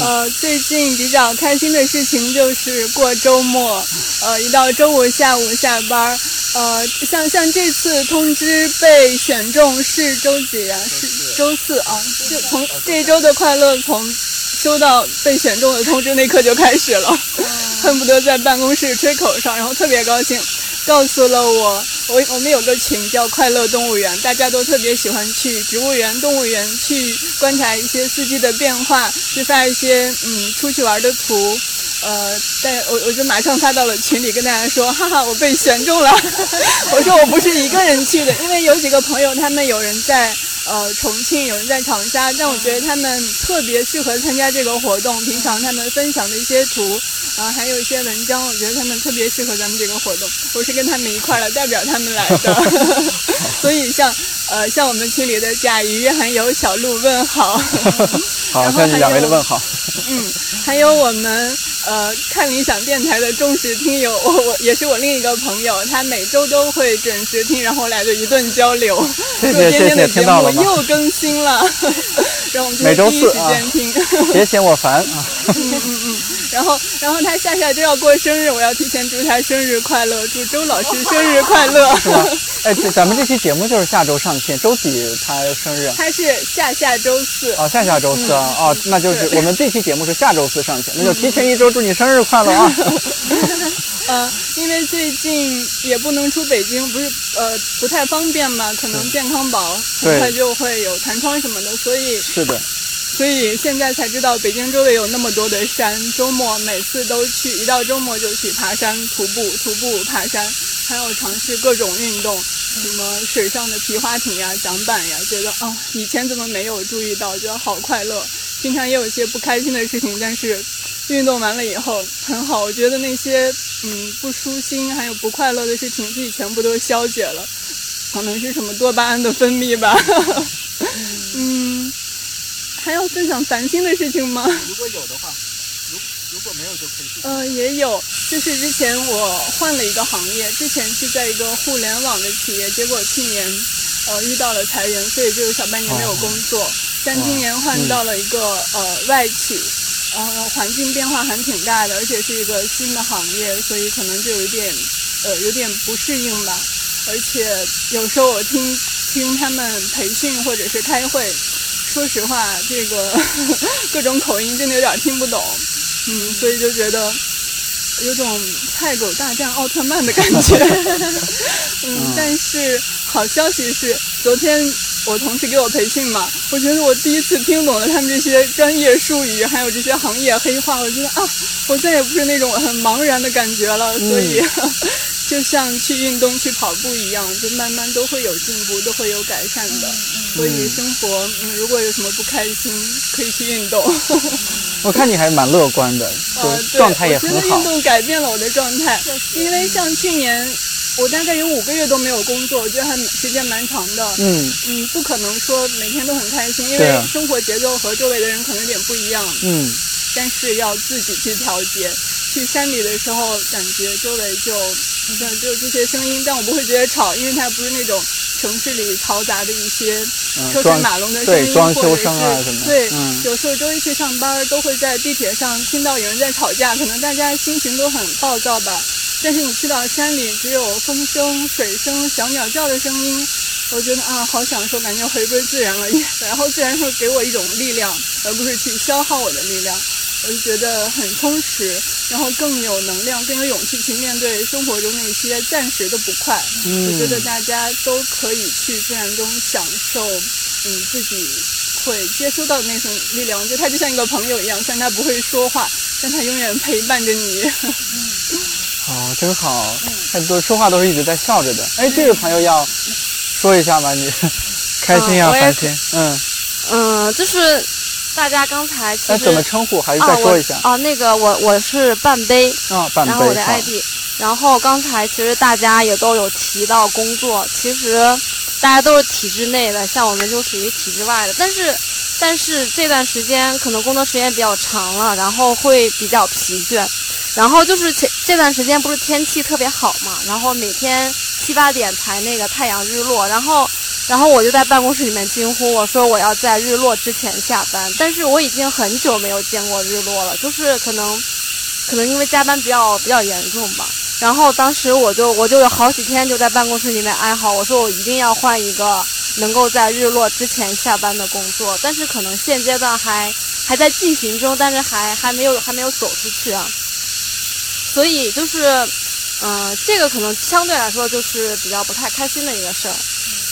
呃，最近比较开心的事情就是过周末，呃，一到周五下午下班儿，呃，像像这次通知被选中是周几啊？是周四啊，就从这一周的快乐从收到被选中的通知那刻就开始了，恨不得在办公室吹口哨，然后特别高兴。告诉了我，我我们有个群叫快乐动物园，大家都特别喜欢去植物园、动物园去观察一些四季的变化，去发一些嗯出去玩的图。呃，但我我就马上发到了群里跟大家说，哈哈，我被选中了。我说我不是一个人去的，因为有几个朋友，他们有人在呃重庆，有人在长沙，但我觉得他们特别适合参加这个活动。平常他们分享的一些图，啊、还有一些文章，我觉得他们特别适合咱们这个活动。我是跟他们一块儿来代表他们来的，所以像呃像我们群里的甲鱼还有小鹿问好，好，然后向你两位还有的问好。嗯，还有我们呃看理想电台的忠实听友，我我也是我另一个朋友，他每周都会准时听，然后来的一顿交流，谢说谢谢谢，听到了吗？又更新了，然后我们每周四啊间听。别嫌我烦啊。嗯嗯嗯，然后然后他下下周要过生日，我要提前祝他生日快乐，祝周老师生日快乐。是吧？哎，这咱们这期节目就是下周上线，周几他生日啊？他是下下周四，哦，下下周四啊，嗯哦，那就是我们这期节目是下周四上线，那就提前一周祝你生日快乐啊！呃，因为最近也不能出北京，不是呃不太方便嘛，可能健康宝对很快就会有弹窗什么的，所以是的，所以现在才知道北京周围有那么多的山，周末每次都去，一到周末就去爬山、徒步、徒步、爬山，还有尝试各种运动，什么水上的皮划艇呀、桨板呀，觉得啊，以前怎么没有注意到，觉得好快乐。平常也有一些不开心的事情，但是运动完了以后很好，我觉得那些嗯不舒心还有不快乐的事情，自己全部都消解了，可能是什么多巴胺的分泌吧。嗯。还要分享烦心的事情吗？如果有的话，如如果没有就可以。呃，也有，就是之前我换了一个行业，之前是在一个互联网的企业，结果去年呃遇到了裁员，所以就有小半年没有工作。但今年换到了一个呃外企，然后环境变化还挺大的，而且是一个新的行业，所以可能就有点呃有点不适应吧。而且有时候我听听他们培训或者是开会。说实话，这个 各种口音真的有点听不懂，嗯，所以就觉得有种菜狗大战奥特曼的感觉。嗯，但是好消息是，昨天我同事给我培训嘛，我觉得我第一次听懂了他们这些专业术语，还有这些行业黑话，我觉得啊，我再也不是那种很茫然的感觉了，所以。就像去运动、去跑步一样，就慢慢都会有进步，都会有改善的。所以生活，嗯，如果有什么不开心，可以去运动。我看你还蛮乐观的，就状态也很好。我觉得运动改变了我的状态，因为像去年，我大概有五个月都没有工作，我觉得还时间蛮长的。嗯嗯，不可能说每天都很开心，因为生活节奏和周围的人可能有点不一样。嗯，但是要自己去调节。去山里的时候，感觉周围就好。像只有这些声音，但我不会觉得吵，因为它不是那种城市里嘈杂的一些车水马龙的声音，装修声啊什么。对，有时候周一去上班，都会在地铁上听到有人在吵架，可能大家心情都很暴躁吧。但是你去到山里，只有风声、水声、小鸟叫的声音，我觉得啊，好享受，感觉回归自然了。然后自然会给我一种力量，而不是去消耗我的力量。我就觉得很充实，然后更有能量，更有勇气去面对生活中那些暂时的不快。我觉得大家都可以去自然中享受，嗯，自己会接收到的那份力量。我觉得他就像一个朋友一样，虽然他不会说话，但他永远陪伴着你。哦，真好，很多说话都是一直在笑着的。哎，这个朋友要说一下吗？你 开心啊，开心。嗯嗯，就是。大家刚才其实怎么称呼？还是再说一下啊？那个我我是半杯啊，半杯。然后我的 ID，然后刚才其实大家也都有提到工作，其实大家都是体制内的，像我们就属于体制外的。但是但是这段时间可能工作时间比较长了，然后会比较疲倦。然后就是前这段时间不是天气特别好嘛，然后每天七八点才那个太阳日落，然后。然后我就在办公室里面惊呼，我说我要在日落之前下班。但是我已经很久没有见过日落了，就是可能，可能因为加班比较比较严重吧。然后当时我就我就有好几天就在办公室里面哀嚎，我说我一定要换一个能够在日落之前下班的工作。但是可能现阶段还还在进行中，但是还还没有还没有走出去啊。所以就是，嗯，这个可能相对来说就是比较不太开心的一个事儿。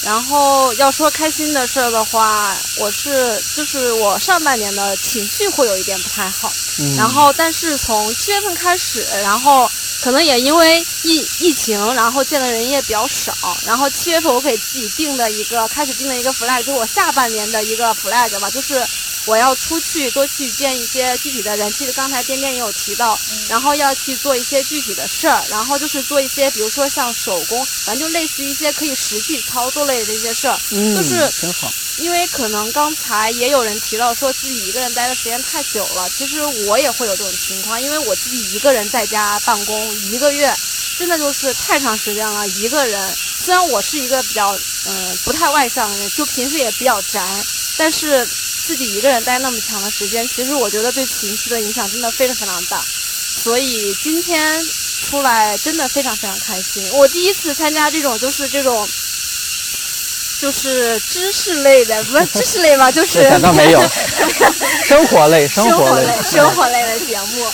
然后要说开心的事儿的话，我是就是我上半年的情绪会有一点不太好，然后但是从七月份开始，然后可能也因为疫疫情，然后见的人也比较少，然后七月份我给自己定的一个开始定的一个 flag，就是我下半年的一个 flag 吧，就是。我要出去多去见一些具体的人，其实刚才颠颠也有提到，然后要去做一些具体的事儿，然后就是做一些，比如说像手工，反正就类似于一些可以实际操作类的一些事儿，就是挺好。因为可能刚才也有人提到说自己一个人待的时间太久了，其实我也会有这种情况，因为我自己一个人在家办公一个月，真的就是太长时间了。一个人，虽然我是一个比较嗯不太外向的人，就平时也比较宅，但是。自己一个人待那么长的时间，其实我觉得对情绪的影响真的非常非常大，所以今天出来真的非常非常开心。我第一次参加这种就是这种，就是知识类的，不是知识类吧？就是倒没有，生活类，生活类，生活类的节目。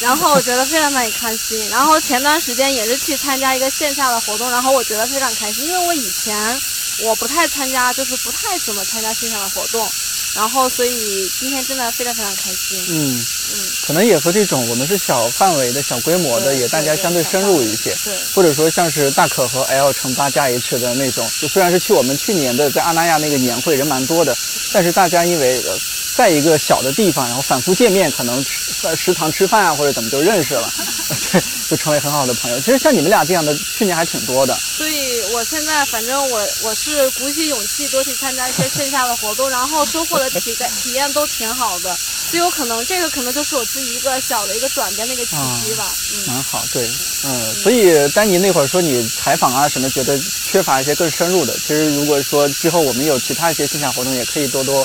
然后我觉得非常非常开心。然后前段时间也是去参加一个线下的活动，然后我觉得非常开心，因为我以前我不太参加，就是不太怎么参加线下的活动。然后所以今天真的非常非常开心。嗯嗯，可能也和这种我们是小范围的小规模的，也大家相对深入一些。对，或者说像是大可和 L 乘八加 H 的那种，就虽然是去我们去年的在阿那亚那个年会人蛮多的，但是大家因为在一个小的地方，然后反复见面，可能在食堂吃饭啊或者怎么就认识了，对，就成为很好的朋友。其实像你们俩这样的，去年还挺多的。所以我现在反正我我是鼓起勇气多去参加一些线下的活动，然后收获的体感体验都挺好的。最有可能这个可能就是我自己一个小的一个转变的一个契机吧。嗯，蛮好，对，嗯。所以丹尼那会儿说你采访啊什么，觉得缺乏一些更深入的。其实如果说之后我们有其他一些线下活动，也可以多多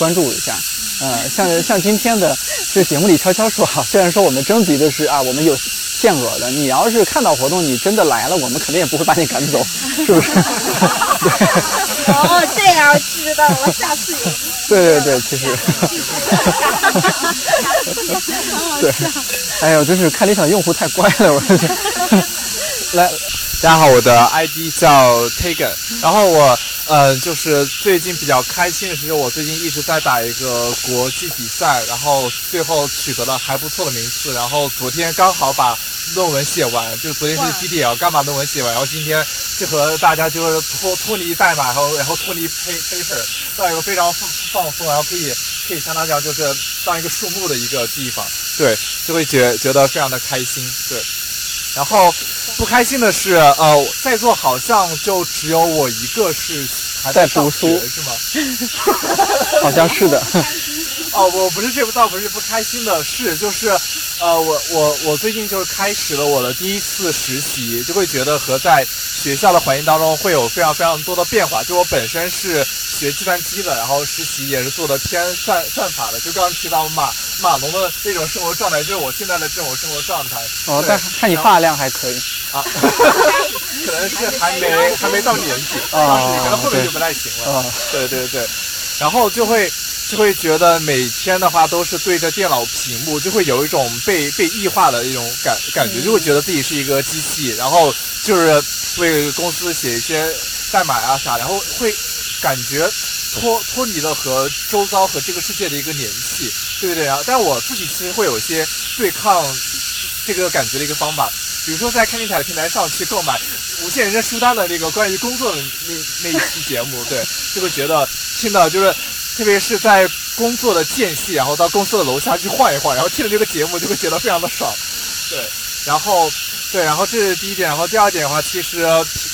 关注一下。呃，像像今天的这节目里悄悄说哈，虽然说我们征集的是啊，我们有。限额的，你要是看到活动，你真的来了，我们肯定也不会把你赶走，是不是？哦，这样知道了，下次有。对对对，其实。对，哎呦，真是看理想用户太乖了，我是。来，大家好，我的 ID 叫 Taken，然后我。呃，就是最近比较开心的是，我最近一直在打一个国际比赛，然后最后取得了还不错的名次。然后昨天刚好把论文写完，就昨天是 DDL，刚把论文写完，然后今天就和大家就是脱脱离代码，然后然后脱离 paper，到一个非常放放松，然后可以可以相当讲就是当一个树木的一个地方，对，就会觉觉得非常的开心，对。然后不开心的是，呃，在座好像就只有我一个是还在读书，是吗？好像是的。哦，我不是这不倒不是不开心的事，就是，呃，我我我最近就是开始了我的第一次实习，就会觉得和在学校的环境当中会有非常非常多的变化。就我本身是学计算机的，然后实习也是做的偏算算法的。就刚刚提到马马龙的那种生活状态，就是我现在的这种生活状态。哦，但看你发量还可以啊，可能是还没还没到年纪啊，可能后面就不太行了。啊，对对对，然后就会。就会觉得每天的话都是对着电脑屏幕，就会有一种被被异化的一种感感觉，就会觉得自己是一个机器，然后就是为公司写一些代码啊啥，然后会感觉脱脱离了和周遭和这个世界的一个联系，对不对啊？但我自己其实会有一些对抗这个感觉的一个方法，比如说在看电台平台上去购买无限人生书单的那个关于工作的那那一期节目，对，就会觉得听到就是。特别是在工作的间隙，然后到公司的楼下去晃一晃，然后听了这个节目，就会觉得非常的爽。对，然后对，然后这是第一点。然后第二点的话，其实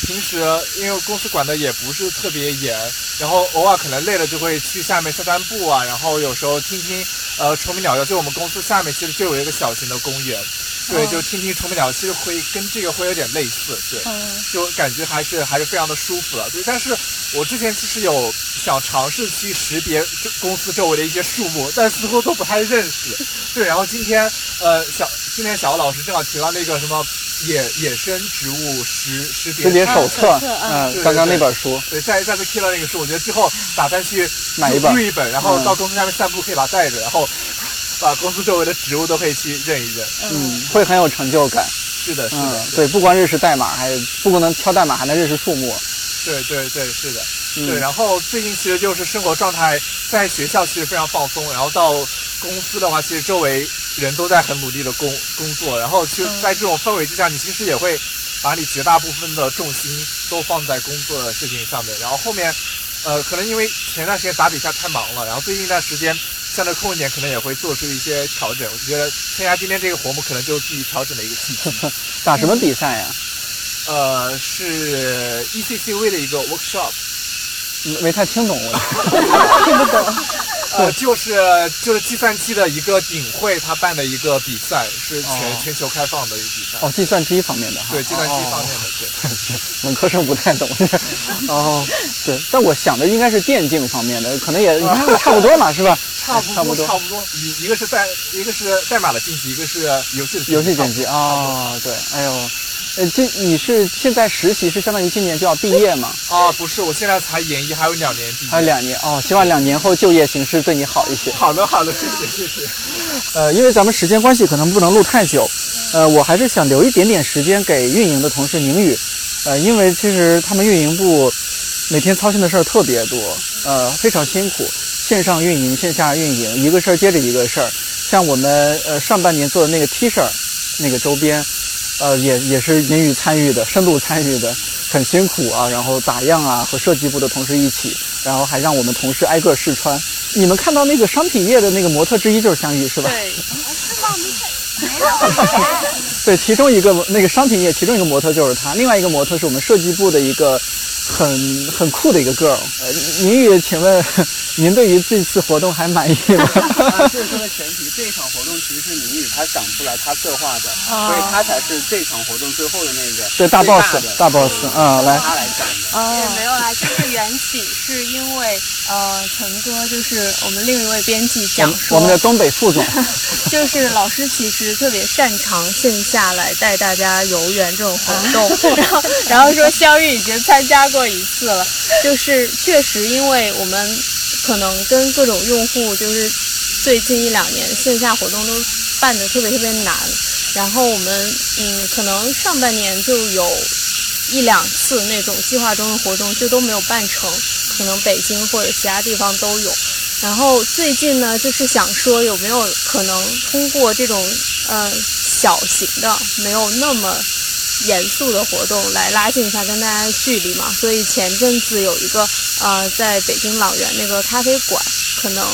平时因为公司管的也不是特别严，然后偶尔可能累了就会去下面散散步啊，然后有时候听听呃虫鸣鸟叫。就我们公司下面其实就有一个小型的公园。对，就听听虫鸣鸟，其实会跟这个会有点类似，对，就感觉还是还是非常的舒服的，对。但是我之前其实有想尝试去识别公司周围的一些树木，但似乎都不太认识，对。然后今天，呃，小今天小欧老师正好提到那个什么野野生植物识识别识别手册，嗯，刚刚那本书，对，再再次提到那个书，我觉得之后打算去买一本，入一本，然后到公司下面散步可以把它带着，然后。把公司周围的植物都可以去认一认，嗯，会很有成就感。是的，是的，对，不光认识代码，还不光能敲代码，还能认识树木。对对对，是的，对。然后最近其实就是生活状态，在学校其实非常放松，然后到公司的话，其实周围人都在很努力的工工作，然后就在这种氛围之下，你其实也会把你绝大部分的重心都放在工作的事情上面。然后后面，呃，可能因为前段时间打比赛太忙了，然后最近一段时间。相对空一点，可能也会做出一些调整。我觉得参加今天这个活动，可能就自己调整的一个契机。打什么比赛呀？呃，是 ECCV 的一个 workshop。没太听懂，我 听不懂。呃，就是就是计算机的一个顶会，他办的一个比赛，是全全球开放的一个比赛。哦，计算机方面的哈。对，计算机方面的，对。文科生不太懂。哦，对，但我想的应该是电竞方面的，可能也差不多嘛，是吧？差不多，差不多。一一个是代，一个是代码的竞技，一个是游戏的游戏竞技啊。对，哎呦。呃，这你是现在实习是相当于今年就要毕业吗？啊，不是，我现在才研一，还有两年毕业。还有两年哦，希望两年后就业形势对你好一些。好的，好的，谢谢，谢谢。呃，因为咱们时间关系，可能不能录太久。呃，我还是想留一点点时间给运营的同事宁宇。呃，因为其实他们运营部每天操心的事儿特别多，呃，非常辛苦。线上运营、线下运营，一个事儿接着一个事儿。像我们呃上半年做的那个 T 恤，那个周边，呃也也是宁宇参与的，深度参与的，很辛苦啊。然后打样啊，和设计部的同事一起，然后还让我们同事挨个试穿。你们看到那个商品页的那个模特之一就是香玉，是吧？对。对，其中一个那个商品页，其中一个模特就是他，另外一个模特是我们设计部的一个很很酷的一个 girl。呃，宁宇，请问您对于这次活动还满意吗？这是说的前提，这一场活动其实是宁宇他想出来，他策划的，所以他才是这场活动最后的那个对大 boss 大 boss 啊，来他来讲的。也没有啦，这个缘起是因为呃，陈哥就是我们另一位编辑讲说，我们的东北副总，就是老师其实特别擅长线下来带大家游园这种活动，然后然后说肖玉已经参加过一次了，就是确实因为我们可能跟各种用户就是最近一两年线下活动都办的特别特别难，然后我们嗯可能上半年就有一两次那种计划中的活动就都没有办成，可能北京或者其他地方都有，然后最近呢就是想说有没有可能通过这种呃。小型的，没有那么严肃的活动，来拉近一下跟大家的距离嘛。所以前阵子有一个呃，在北京朗园那个咖啡馆，可能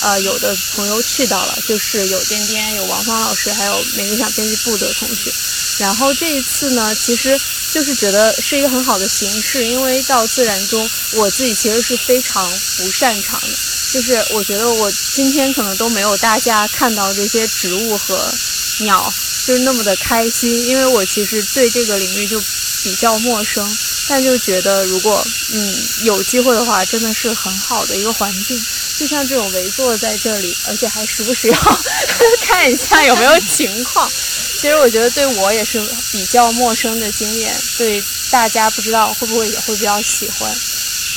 呃有的朋友去到了，就是有颠颠、有王芳老师，还有美理想编辑部的同学。然后这一次呢，其实就是觉得是一个很好的形式，因为到自然中，我自己其实是非常不擅长的，就是我觉得我今天可能都没有大家看到这些植物和鸟。就是那么的开心，因为我其实对这个领域就比较陌生，但就觉得如果嗯有机会的话，真的是很好的一个环境。就像这种围坐在这里，而且还时不时要 看一下有没有情况。其实我觉得对我也是比较陌生的经验，对大家不知道会不会也会比较喜欢。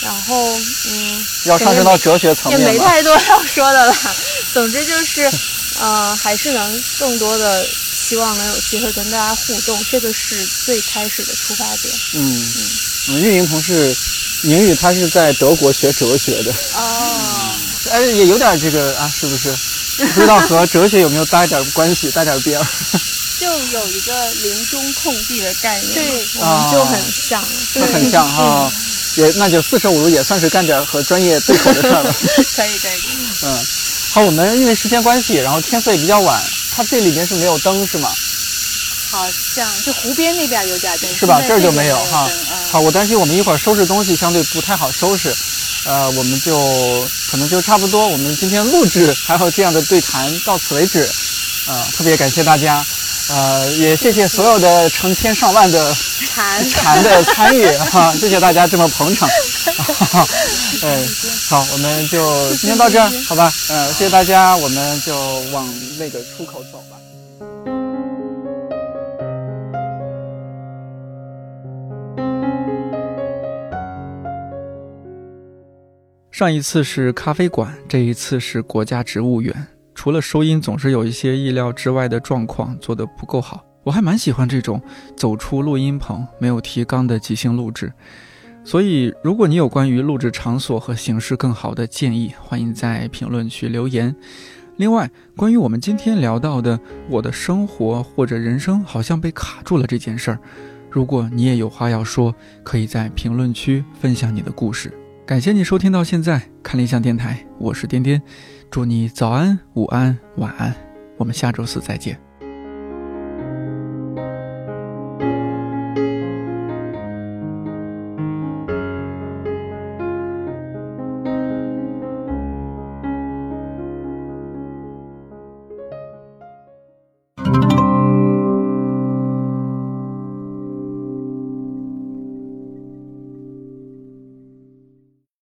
然后嗯，要上升到哲学层面也没太多要说的了。总之就是，呃，还是能更多的。希望能有机会跟大家互动，这个是最开始的出发点。嗯嗯，我们运营同事宁宇他是在德国学哲学的。哦，哎，也有点这个啊，是不是？不知道和哲学有没有搭一点关系，搭点边儿？就有一个临终空地的概念，对，我们就很像，就很像哈。也那就四舍五入也算是干点和专业对口的事儿了。可以可以。嗯，好，我们因为时间关系，然后天色也比较晚。它这里面是没有灯是吗？好像就湖边那边有点灯，是吧？这儿就没有哈。好，我担心我们一会儿收拾东西相对不太好收拾，呃，我们就可能就差不多。我们今天录制还有这样的对谈到此为止，呃，特别感谢大家，呃，也谢谢所有的成千上万的蝉蝉 的参与哈，谢谢大家这么捧场。嗯，好，我们就今天到这儿，好吧？嗯，谢谢大家，我们就往那个出口走吧。上一次是咖啡馆，这一次是国家植物园。除了收音总是有一些意料之外的状况，做得不够好，我还蛮喜欢这种走出录音棚、没有提纲的即兴录制。所以，如果你有关于录制场所和形式更好的建议，欢迎在评论区留言。另外，关于我们今天聊到的我的生活或者人生好像被卡住了这件事儿，如果你也有话要说，可以在评论区分享你的故事。感谢你收听到现在，看理想电台，我是颠颠，祝你早安、午安、晚安，我们下周四再见。